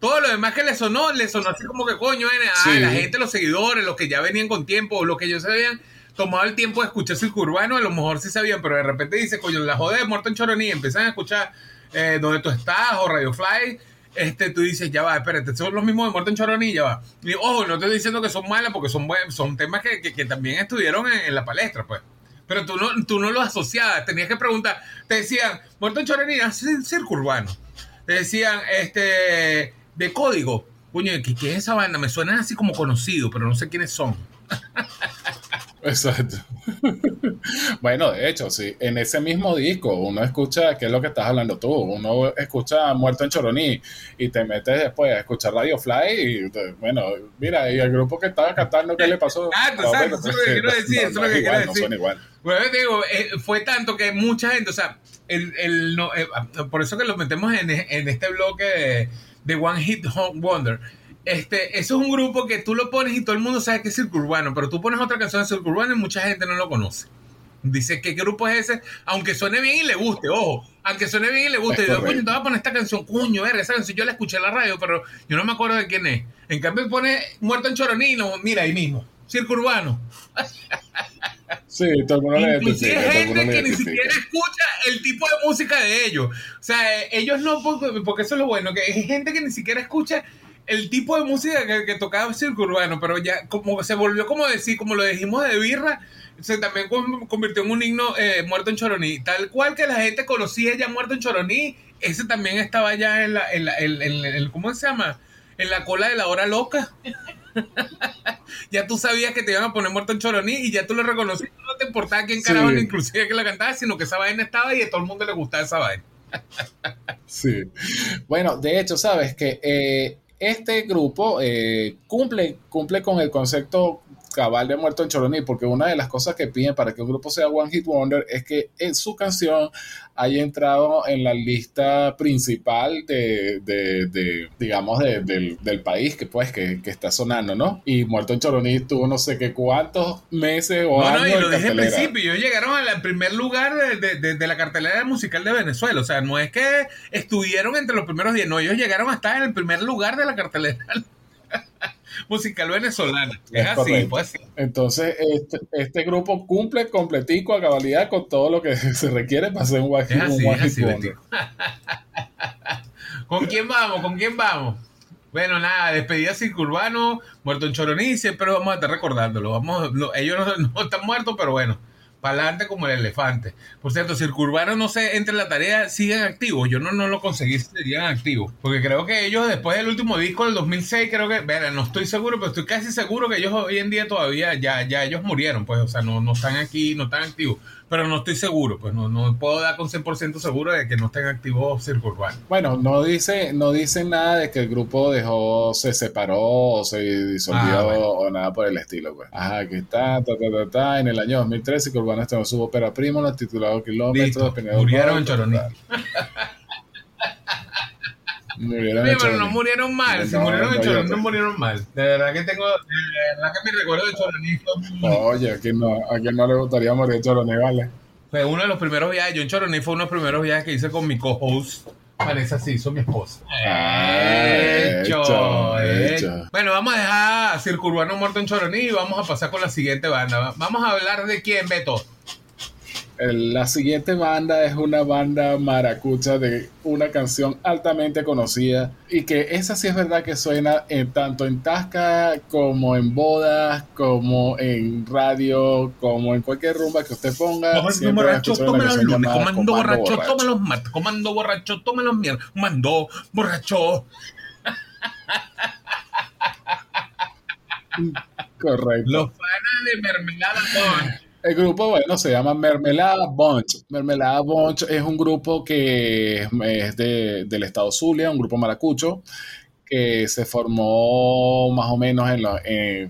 Todo lo demás que le sonó, le sonó así como que coño, ah, la gente, los seguidores, los que ya venían con tiempo, los que ellos habían tomado el tiempo de escuchar Circo Urbano, a lo mejor sí sabían, pero de repente dice, coño, la joda de Muerto en Choroní, empiezan a escuchar eh, Donde tú estás o Radio Fly, este, tú dices, ya va, espérate, son los mismos de Muerto en Choroní, ya va. Y ojo, no estoy diciendo que son malas porque son, son temas que, que, también estuvieron en la palestra, pues pero tú no, tú no lo asociabas, tenías que preguntar, te decían, muerto en Chorería, circo urbano. Te decían, este, de código. Coño, ¿qué, ¿qué, es esa banda? Me suena así como conocido, pero no sé quiénes son. [LAUGHS] Exacto. Bueno, de hecho, sí, en ese mismo disco uno escucha, ¿qué es lo que estás hablando tú? Uno escucha Muerto en Choroní y te metes después a escuchar Radio Fly y, bueno, mira, y el grupo que estaba cantando, ¿qué le pasó? [LAUGHS] Ah, tú sabes, eso es lo que quiero decir, eso es lo que quiero decir. Bueno, digo, eh, fue tanto que mucha gente, o sea, el, el, no, eh, por eso que lo metemos en, en este bloque de, de One Hit Wonder este, eso es un grupo que tú lo pones y todo el mundo sabe que es circo urbano, pero tú pones otra canción de circo urbano y mucha gente no lo conoce. Dice, ¿qué grupo es ese? Aunque suene bien y le guste, ojo, aunque suene bien y le guste. yo, coño, te voy a poner esta canción, coño, verga, esa canción yo la escuché en la radio, pero yo no me acuerdo de quién es. En cambio, pone Muerto en Choronino, mira ahí mismo, circo urbano. Sí, todo el mundo Inclusive hay gente que ni siquiera escucha el tipo de música de ellos. O sea, ellos no, porque eso es lo bueno, que hay gente que ni siquiera escucha el tipo de música que, tocaba el circo urbano, pero ya como se volvió como decir, como lo dijimos de birra, se también convirtió en un himno eh, muerto en Choroní. Tal cual que la gente conocía ya muerto en Choroní, ese también estaba ya en la, en la en, ¿cómo se llama? En la cola de la hora loca. [LAUGHS] ya tú sabías que te iban a poner muerto en Choroní y ya tú lo reconocías. No te importaba quién carajo inclusive que la cantaba, sino que esa vaina estaba y a todo el mundo le gustaba esa vaina. [LAUGHS] sí. Bueno, de hecho, sabes que eh, este grupo eh, cumple, cumple con el concepto cabal de Muerto en Choroní, porque una de las cosas que piden para que un grupo sea One Hit Wonder es que en su canción haya entrado en la lista principal de, de, digamos, del, país que pues que, está sonando, ¿no? Y Muerto en Choroní tuvo no sé qué cuántos meses o años. No, y lo dije al principio, ellos llegaron al primer lugar de, la cartelera musical de Venezuela, o sea, no es que estuvieron entre los primeros 10, no, ellos llegaron a estar en el primer lugar de la cartelera musical venezolana. Es, así, pues Entonces, este, este, grupo cumple completico a cabalidad con todo lo que [LAUGHS] se requiere para ser un One [LAUGHS] ¿Con quién vamos? ¿Con quién vamos? Bueno, nada, despedida circurbano, muerto en Choroní, siempre vamos a estar recordándolo. Vamos, ellos [LAUGHS] no están muertos, pero bueno para adelante como el elefante. Por cierto, Circurbano, no sé, entre la tarea, siguen activos. Yo no, no lo conseguí si serían activos. Porque creo que ellos, después del último disco del 2006, creo que, verá, no estoy seguro, pero estoy casi seguro que ellos hoy en día todavía, ya, ya ellos murieron, pues, o sea, no, no están aquí, no están activos pero no estoy seguro, pues no, no puedo dar con 100% seguro de que no estén activos Circle Bueno, no dice, no dicen nada de que el grupo dejó, se separó o se disolvió ah, o nada por el estilo, pues. Ajá, aquí está, ta, ta, ta, ta. En el año 2013, Circle One estrenó su ópera primo, titulado Kilómetros. Murieron en Choroní. Pero no murieron mal. si murieron en Choroní, no murieron mal. De verdad que tengo. De verdad que me recuerdo de Choroní. Oye, ¿a quién, no, ¿a quién no le gustaría morir en Choroní, vale? Fue uno de los primeros viajes. Yo en Choroní fue uno de los primeros viajes que hice con mi co-host. Vanessa hizo mi esposa. Hecho, hecho, Bueno, vamos a dejar Circurbano muerto en Choroní y vamos a pasar con la siguiente banda. Vamos a hablar de quién, Beto. La siguiente banda es una banda maracucha de una canción altamente conocida y que esa sí es verdad que suena en, tanto en Tasca como en bodas, como en radio, como en cualquier rumba que usted ponga. Comando borracho, tome los lunes, comando borracho, tome los martes, comando borracho, tome los miércoles, comando borracho. [LAUGHS] Correcto. Los fanas de mermelada con el grupo, bueno, se llama Mermelada Bunch. Mermelada Bunch es un grupo que es de, del estado Zulia, un grupo maracucho, que se formó más o menos en los,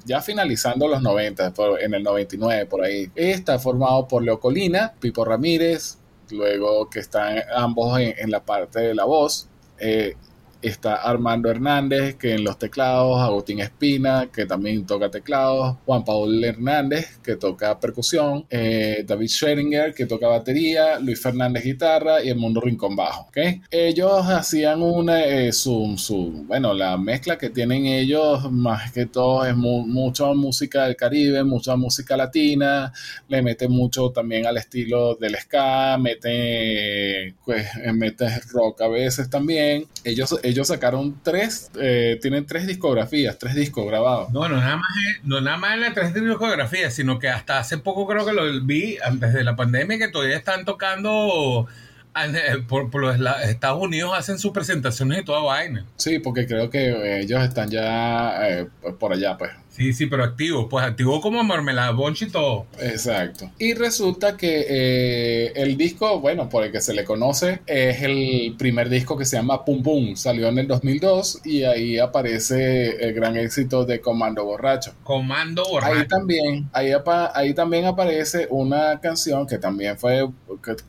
ya finalizando los 90, en el 99 por ahí. Está formado por Leo Colina, Pipo Ramírez, luego que están ambos en, la parte de la voz. Eh, está Armando Hernández, que en los teclados, Agustín Espina, que también toca teclados, Juan Paul Hernández, que toca percusión, eh, David Scheringer, que toca batería, Luis Fernández guitarra y el mundo rincón bajo. ¿okay? Ellos hacían una, eh, su, su, bueno, la mezcla que tienen ellos más que todo es mucha música del Caribe, mucha música latina, le mete mucho también al estilo del ska, mete, pues, mete rock a veces también. Ellos sacaron tres, eh, tienen tres discografías, tres discos grabados. No, no nada más, no nada más en las tres discografías, sino que hasta hace poco creo que lo vi, antes de la pandemia, que todavía están tocando eh, por, los Estados Unidos hacen sus presentaciones y toda vaina. Sí, porque creo que ellos están ya eh, por allá, pues. Sí, sí, pero activo, pues activo como mermelada, bonch y todo. Exacto. Y resulta que eh, el disco, bueno, por el que se le conoce, es el primer disco que se llama Pum Pum. Salió en el 2002 y ahí aparece el gran éxito de Comando Borracho. Comando Borracho. Ahí también, ahí, ahí también aparece una canción que también fue,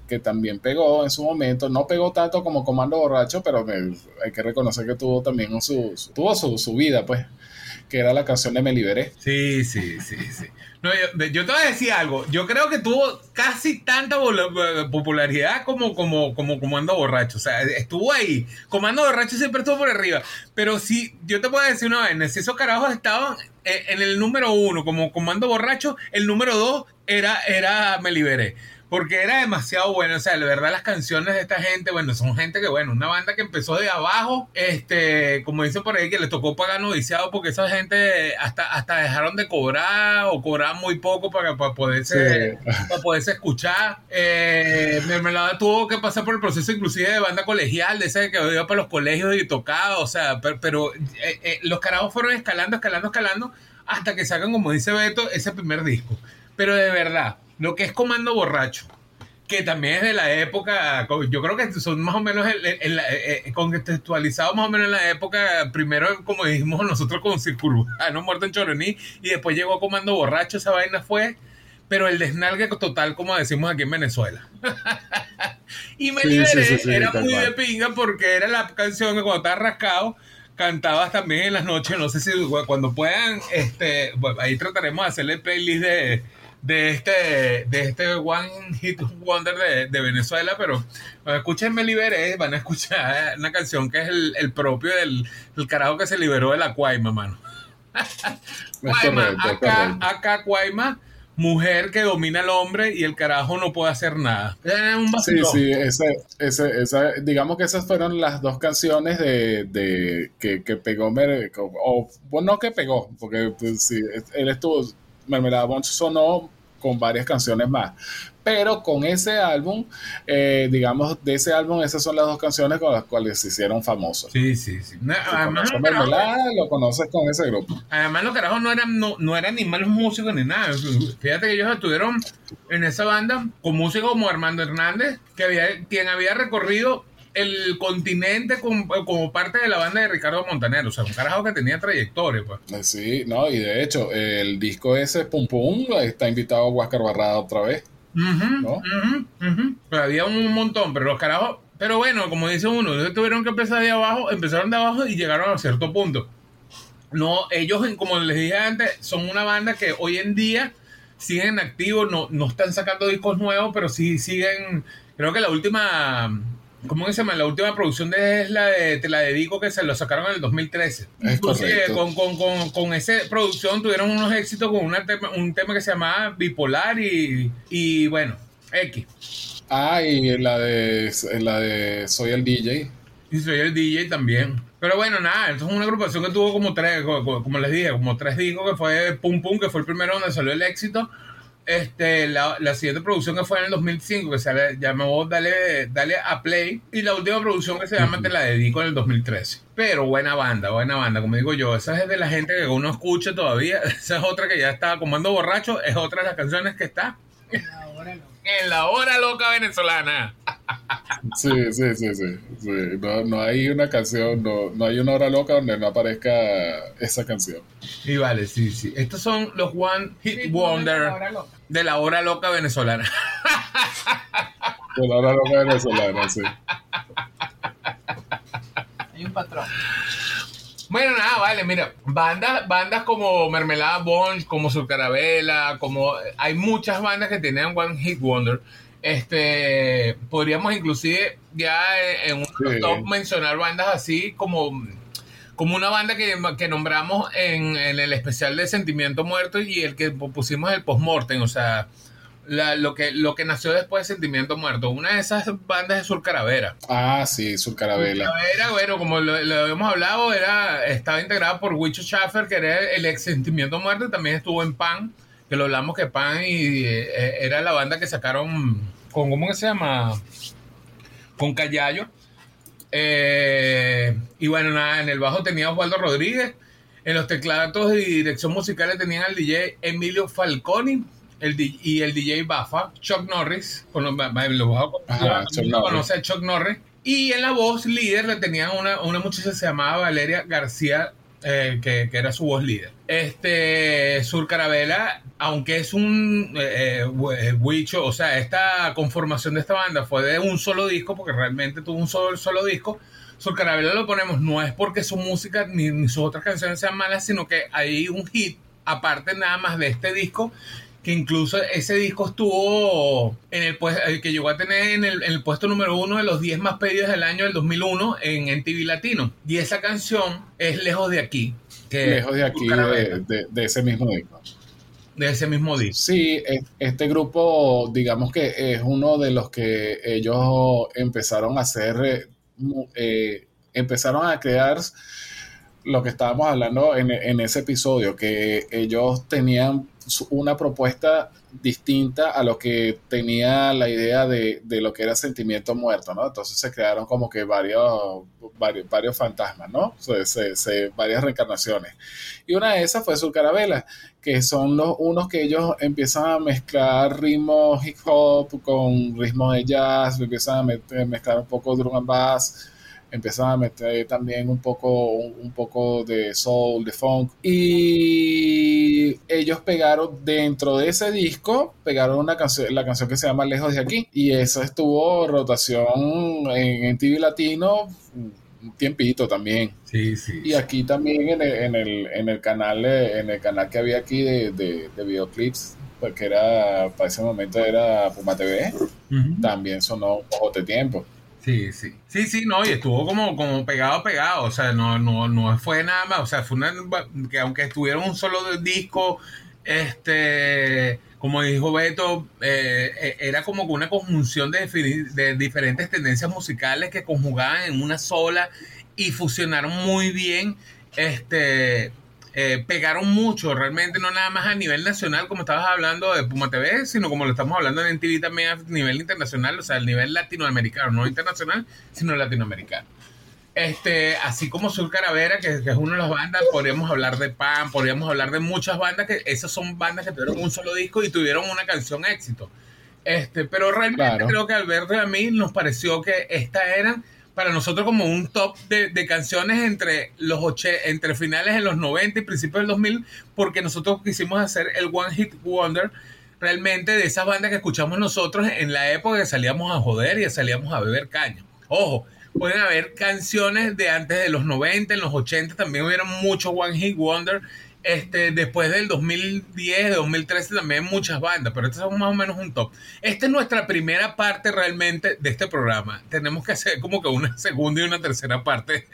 que, también pegó en su momento. No pegó tanto como Comando Borracho, pero hay que reconocer que tuvo también su, tuvo su, su vida, pues que era la canción de Me Liberé. Sí, sí, sí, sí. No, yo, te voy a decir algo. Yo creo que tuvo casi tanta popularidad como, como, como Comando Borracho. O sea, estuvo ahí. Comando Borracho siempre estuvo por arriba. Pero sí, yo te puedo decir una vez, si esos carajos estaban en el número uno como Comando Borracho, el número dos era, era Me Liberé porque era demasiado bueno. O sea, la verdad, las canciones de esta gente, bueno, son gente que, bueno, una banda que empezó de abajo, este, como dicen por ahí, que les tocó pagar noviciado porque esa gente hasta, hasta dejaron de cobrar o cobraban muy poco para, para poderse, para poderse escuchar. Eh, Mermelada tuvo que pasar por el proceso inclusive de banda colegial, de ese que iba para los colegios y tocaba, o sea, pero, eh, eh, los carajos fueron escalando, escalando, escalando, hasta que sacan, como dice Beto, ese primer disco. Pero de verdad, lo que es Comando Borracho, que también es de la época, yo creo que son más o menos el, contextualizados más o menos en la época, primero como dijimos nosotros con Circurbano Muerto en Choroní, y después llegó Comando Borracho, esa vaina fue, pero el desnalgue total, como decimos aquí en Venezuela. [LAUGHS] y me liberé, era muy de pinga porque era la canción que cuando estaba rascado, cantabas también en las noches, no sé si cuando puedan, este, ahí trataremos de hacerle playlist de de este, de este One Hit Wonder de, Venezuela, pero escuchen Me Liberé, van a escuchar una canción que es el, propio del, carajo que se liberó de la Cuaima, mano. Guayma, acá, acá Guayma mujer que domina al hombre y el carajo no puede hacer nada. sí, sí, ese, ese, digamos que esas fueron las dos canciones de, de que, que, pegó, o bueno, no que pegó, porque pues, sí, él estuvo, Mermelada Bunch sonó con varias canciones más, pero con ese álbum, eh, digamos, de ese álbum, esas son las dos canciones con las cuales se hicieron famosos. Sí, sí, sí. además, lo conoces con ese grupo. Además, los carajos no eran, no, no eran ni malos músicos ni nada. Fíjate que ellos estuvieron en esa banda con músicos como Armando Hernández, que había, quien había recorrido el continente como, parte de la banda de Ricardo Montaner, o sea, un carajo que tenía trayectoria, pues. Eh, sí, no, y de hecho, el disco ese, Pum Pum, está invitado a Huáscar Barrada otra vez había un montón, pero los carajos, pero bueno, como dice uno, ellos tuvieron que empezar de abajo, empezaron de abajo y llegaron a cierto punto. No, ellos, como les dije antes, son una banda que hoy en día siguen activos, no, no están sacando discos nuevos, pero sí siguen, creo que la última ¿Cómo se llama? La última producción de es la de Te la dedico que se lo sacaron en el 2013. Es con, con, con, con, esa producción tuvieron unos éxitos con una un tema que se llamaba Bipolar y, y bueno, X. Ah, y la de, la de Soy el DJ. Y Soy el DJ también. Pero bueno, nada, esto es una agrupación que tuvo como tres, como les dije, como tres discos, que fue Pum Pum, que fue el primero donde salió el éxito este, la, la, siguiente producción que fue en el 2005, que se llamó Dale, Dale a Play, y la última producción que se llama Te la dedico en el 2013. Pero buena banda, buena banda, como digo yo, esa es de la gente que uno escucha todavía, [LAUGHS] esa es otra que ya está comando borracho, es otra de las canciones que está en la hora loca [LAUGHS] venezolana. Sí, sí, sí, sí. No, no, hay una canción, no, no, hay una hora loca donde no aparezca esa canción. Y vale, sí, sí. Estos son los One Hit Wonder de la hora loca venezolana. [LAUGHS] De la hora loca venezolana, sí. Hay un patrón. Bueno, nada, vale, mira, bandas, bandas como Mermelada Bunch, como Surcarabela, como hay muchas bandas que tenían One Hit Wonder. Este, podríamos inclusive ya en un top mencionar bandas así como, como una banda que, que nombramos en, en, el especial de Sentimiento Muerto y el que pusimos el postmortem, o sea, lo, que, lo que nació después de Sentimiento Muerto. Una de esas bandas de Sur Caravera. Ah, sí, Sur Caravela. bueno, como lo, habíamos hablado, era, estaba integrada por Wicho Schaffer, que era el ex Sentimiento Muerto, y también estuvo en Pan, que lo hablamos que Pan y, eh, era la banda que sacaron con, ¿cómo se llama? Con Callayo. Eh, y bueno, nada, en el bajo tenía Osvaldo Rodríguez. En los teclados y dirección musicales tenían al DJ Emilio Falconi el, y el DJ Bafa, Chuck Norris, con los, conoce a Chuck Norris. Y en la voz líder le tenían una, una muchacha que se llamaba Valeria García, eh, que, que, era su voz líder. Este Sur Carabela, aunque es un eh, eh o sea, esta conformación de esta banda fue de un solo disco, porque realmente tuvo un solo, solo disco. Sur Carabela lo ponemos no es porque su música ni, ni sus otras canciones sean malas, sino que hay un hit aparte nada más de este disco que incluso ese disco estuvo en el puesto, que llegó a tener en el, puesto número uno de los 10 más pedidos del año del 2001 en NTV Latino. Y esa canción es Lejos de aquí. Que Lejos de aquí, de, ese mismo disco. De ese mismo disco. Sí, este grupo, digamos que es uno de los que ellos empezaron a hacer, eh, eh, empezaron a crear lo que estábamos hablando en, en, ese episodio, que ellos tenían una propuesta distinta a lo que tenía la idea de, lo que era sentimiento muerto, ¿no? Entonces se crearon como que varios, varios, fantasmas, ¿no? varias reencarnaciones. Y una de esas fue Sur Carabela, que son los unos que ellos empiezan a mezclar ritmos hip hop con ritmos de jazz, empiezan a mezclar un poco drum and bass, empezaron a meter también un poco, un, poco de soul, de funk. Y ellos pegaron dentro de ese disco, pegaron una canción, la canción que se llama Lejos de aquí. Y eso estuvo rotación en, en TV Latino un tiempito también. Sí, sí. Y aquí también en el, en el, en el canal, en el canal que había aquí de, de, de videoclips, porque pues era, para ese momento era Puma TV, también sonó un poco de tiempo. Sí, sí. Sí, sí, no, y estuvo como, como pegado, pegado. O sea, no, no, no fue nada más. O sea, fue una. que aunque estuvieron un solo disco, este. Como dijo Beto, eh, eh, era como una conjunción de diferentes tendencias musicales que conjugaban en una sola y fusionaron muy bien. Este eh, pegaron mucho, realmente no nada más a nivel nacional, como estabas hablando de Puma TV, sino como lo estamos hablando en TV también a nivel internacional, o sea, a nivel latinoamericano, no internacional, sino latinoamericano. Este, así como Sur Caravera, que, es una de las bandas, podríamos hablar de Pan, podríamos hablar de muchas bandas, que esas son bandas que tuvieron un solo disco y tuvieron una canción éxito. Este, pero realmente creo que Alberto y a mí nos pareció que esta eran para nosotros como un top de, canciones entre los oche, entre finales de los 90 y principios del 2000, porque nosotros quisimos hacer el One Hit Wonder realmente de esas bandas que escuchamos nosotros en la época que salíamos a joder y salíamos a beber caña. Ojo, pueden haber canciones de antes de los 90, en los 80 también hubieron muchos One Hit Wonder este, después del 2010, 2013 también muchas bandas, pero este es más o menos un top. Esta es nuestra primera parte realmente de este programa. Tenemos que hacer como que una segunda y una tercera parte.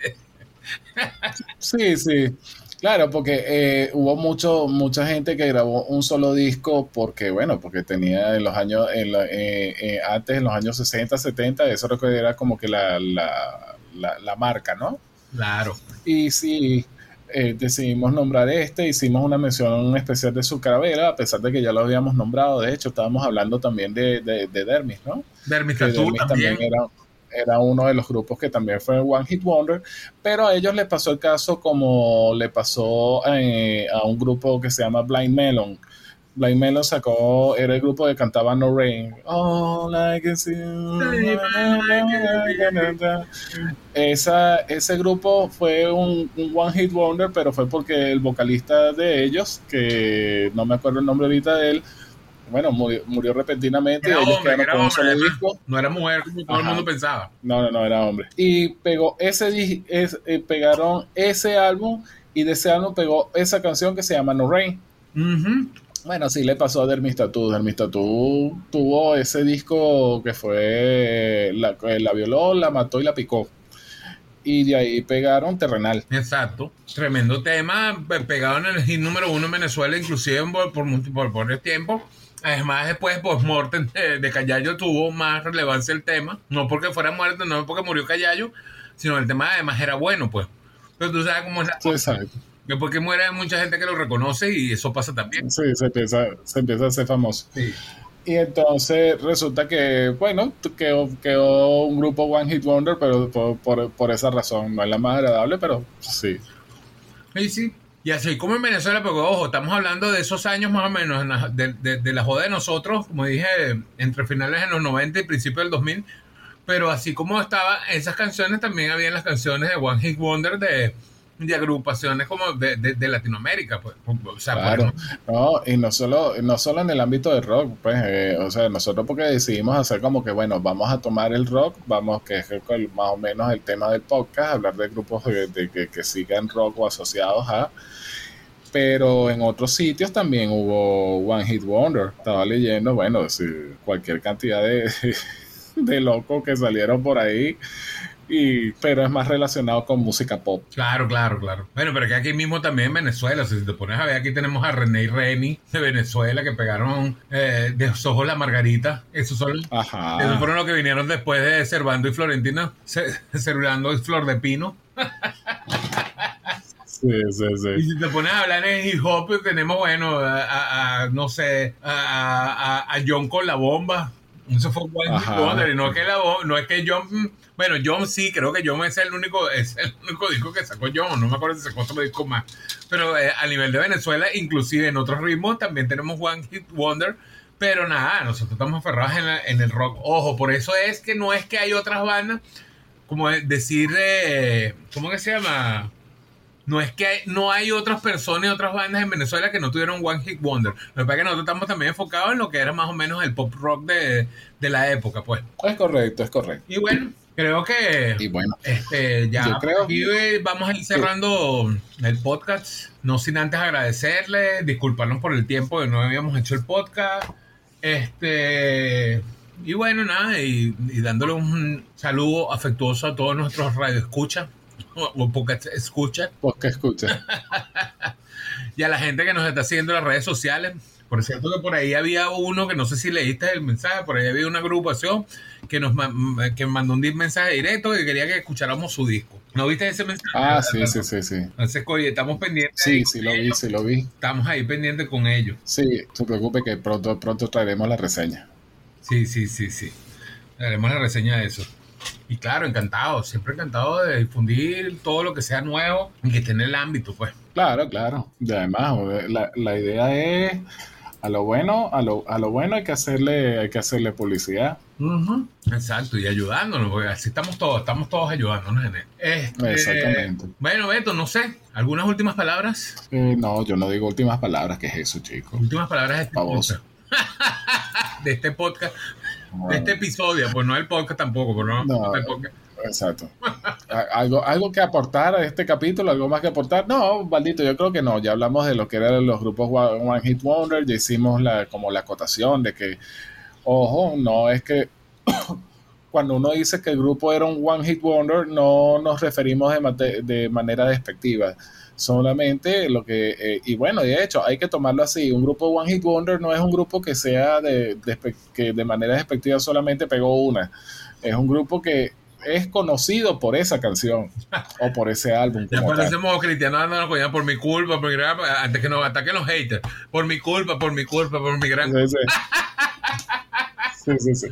Sí, sí. Claro, porque eh, hubo mucho, mucha gente que grabó un solo disco porque, bueno, porque tenía en los años, en eh, eh, antes, en los años 60, 70, eso era como que la, la, la marca, ¿no? Claro. Y sí, eh, decidimos nombrar este, hicimos una mención especial de su caravera, a pesar de que ya lo habíamos nombrado, de hecho estábamos hablando también de, de, Dermis, ¿no? Dermis, también, era, era, uno de los grupos que también fue One Hit Wonder, pero a ellos les pasó el caso como le pasó eh, a un grupo que se llama Blind Melon, Blind Melon sacó, era el grupo que cantaba No Rain. All I can see. Esa, ese grupo fue un, One Hit Wonder, pero fue porque el vocalista de ellos, que no me acuerdo el nombre ahorita de él, bueno, murió, repentinamente. Era hombre, era hombre, No era mujer como todo el mundo pensaba. No, no, no, era hombre. Y pegó ese, eh, pegaron ese álbum y de ese álbum pegó esa canción que se llama No Rain. Bueno, sí le pasó a Dermis Tattoo. Dermis Tattoo tuvo ese disco que fue la, la violó, la mató y la picó. Y de ahí pegaron Terrenal. Exacto. Tremendo tema. Pegaron en el hit número uno en Venezuela, inclusive por, por, por, el tiempo. Además, después, post-mortem de, de Callayo tuvo más relevancia el tema. No porque fuera muerto, no porque murió Callayo, sino el tema además era bueno, pues. Pero tú sabes cómo es la Exacto. Porque muere mucha gente que lo reconoce y eso pasa también. Sí, se empieza, se empieza a ser famoso. Y entonces resulta que, bueno, quedó, quedó un grupo One Hit Wonder, pero por, por, esa razón. No es la más agradable, pero sí. Sí, sí. Y así como en Venezuela, porque ojo, estamos hablando de esos años más o menos, de, de, de la joda de nosotros, como dije, entre finales de los 90 y principios del 2000. Pero así como estaban esas canciones, también habían las canciones de One Hit Wonder de de agrupaciones como de, de, Latinoamérica, pues. O sea, claro. no, y no solo, no solo en el ámbito del rock, pues, eh, o sea, nosotros porque decidimos hacer como que, bueno, vamos a tomar el rock, vamos, que es más o menos el tema del podcast, hablar de grupos de, que, que sigan rock o asociados a pero en otros sitios también hubo One Hit Wonder. Estaba leyendo, bueno, cualquier cantidad de, [LAUGHS] de locos que salieron por ahí y, pero es más relacionado con música pop. Claro, claro, claro. Bueno, pero que aquí mismo también en Venezuela, si te pones a ver, aquí tenemos a René y Reni de Venezuela que pegaron eh, de los ojos la margarita. Esos son Ajá. esos fueron los que vinieron después de Cervando y Florentina, Cervando [LAUGHS] y Flor de Pino. Sí, sí, sí. Y si te pones a hablar en hip hop, tenemos, bueno, a, no sé, a, a, John con la bomba. Eso fue un y no es que la no es que John bueno, John sí, creo que John es el único, es el único disco que sacó John, no me acuerdo si sacó otro disco más. Pero eh, a nivel de Venezuela, inclusive en otros ritmos, también tenemos One Hit Wonder. Pero nada, nosotros estamos aferrados en, el rock. Ojo, por eso es que no es que hay otras bandas, como decir, eh, ¿cómo que se llama? No es que hay, no hay otras personas y otras bandas en Venezuela que no tuvieron One Hit Wonder. Lo que pasa es que nosotros estamos también enfocados en lo que era más o menos el pop rock de, de la época, pues. Es correcto, es correcto. Y bueno, Creo que y bueno, este, ya creo, vamos a ir cerrando el podcast, no sin antes agradecerle, disculparnos por el tiempo que no habíamos hecho el podcast. Este Y bueno, nada, y, dándole un saludo afectuoso a todos nuestros radioescuchas o, porque escucha. Porque escucha. [LAUGHS] y a la gente que nos está siguiendo en las redes sociales. Por cierto que por ahí había uno que no sé si leíste el mensaje, por ahí había una agrupación que nos que mandó un mensaje directo y quería que escucháramos su disco. ¿No viste ese mensaje? Ah, sí, sí, sí, sí. Entonces, oye, estamos pendientes. Sí, sí lo vi, sí lo vi. Estamos ahí pendientes con ellos. Sí, no se preocupe que pronto, pronto traeremos la reseña. Sí, sí, sí, sí. Traeremos la reseña de eso. Y claro, encantado, siempre encantado de difundir todo lo que sea nuevo y que esté en el ámbito, pues. Claro, claro. Y además, la, la idea es a lo bueno, a lo, a lo bueno hay que hacerle, hay que hacerle publicidad. Exacto, y ayudándonos, porque así estamos todos, estamos todos ayudándonos en él. Este, Exactamente. Bueno, Beto, no sé, ¿algunas últimas palabras? Eh, no, yo no digo últimas palabras, ¿qué es eso, chicos? Últimas palabras de este podcast. [LAUGHS] de este podcast, de este episodio, pues no el podcast tampoco, pero no, no el podcast. Exacto. [LAUGHS] ¿Algo, ¿Algo que aportar a este capítulo? ¿Algo más que aportar? No, Valdito, yo creo que no. Ya hablamos de lo que eran los grupos One Hit Wonder, ya hicimos la, como la acotación de que, ojo, no es que [COUGHS] cuando uno dice que el grupo era un One Hit Wonder, no nos referimos de, de manera despectiva. Solamente lo que, eh, y bueno, de hecho, hay que tomarlo así. Un grupo One Hit Wonder no es un grupo que sea de, que de manera despectiva solamente pegó una. Es un grupo que es conocido por esa canción o por ese álbum. Ya parecemos cristianos andando por mi culpa, por mi gran, antes que nos ataquen los haters. Por mi culpa, por mi culpa, por mi gran. Sí, sí. Sí,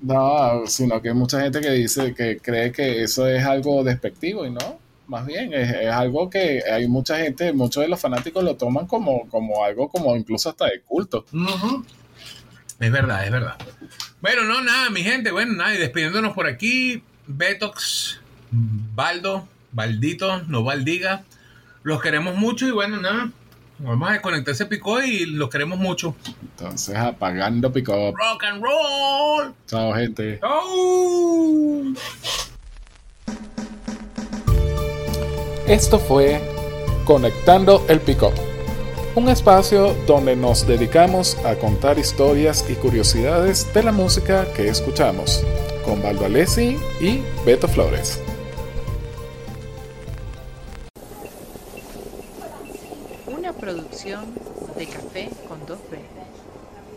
No, sino que hay mucha gente que dice que cree que eso es algo despectivo y no. Más bien, es, algo que hay mucha gente, muchos de los fanáticos lo toman como, como algo como incluso hasta de culto. Es verdad, es verdad. Bueno, no, nada, mi gente, bueno, nada, y despidiéndonos por aquí, Betox, Baldo, Baldito, no Valdiga. Los queremos mucho y bueno, nada. Vamos a desconectar ese pico y los queremos mucho. Entonces, apagando pico. Rock and roll. Chao, gente. Esto fue Conectando el Pico, un espacio donde nos dedicamos a contar historias y curiosidades de la música que escuchamos con Baldo Alessi y Beto Flores. Una producción de café.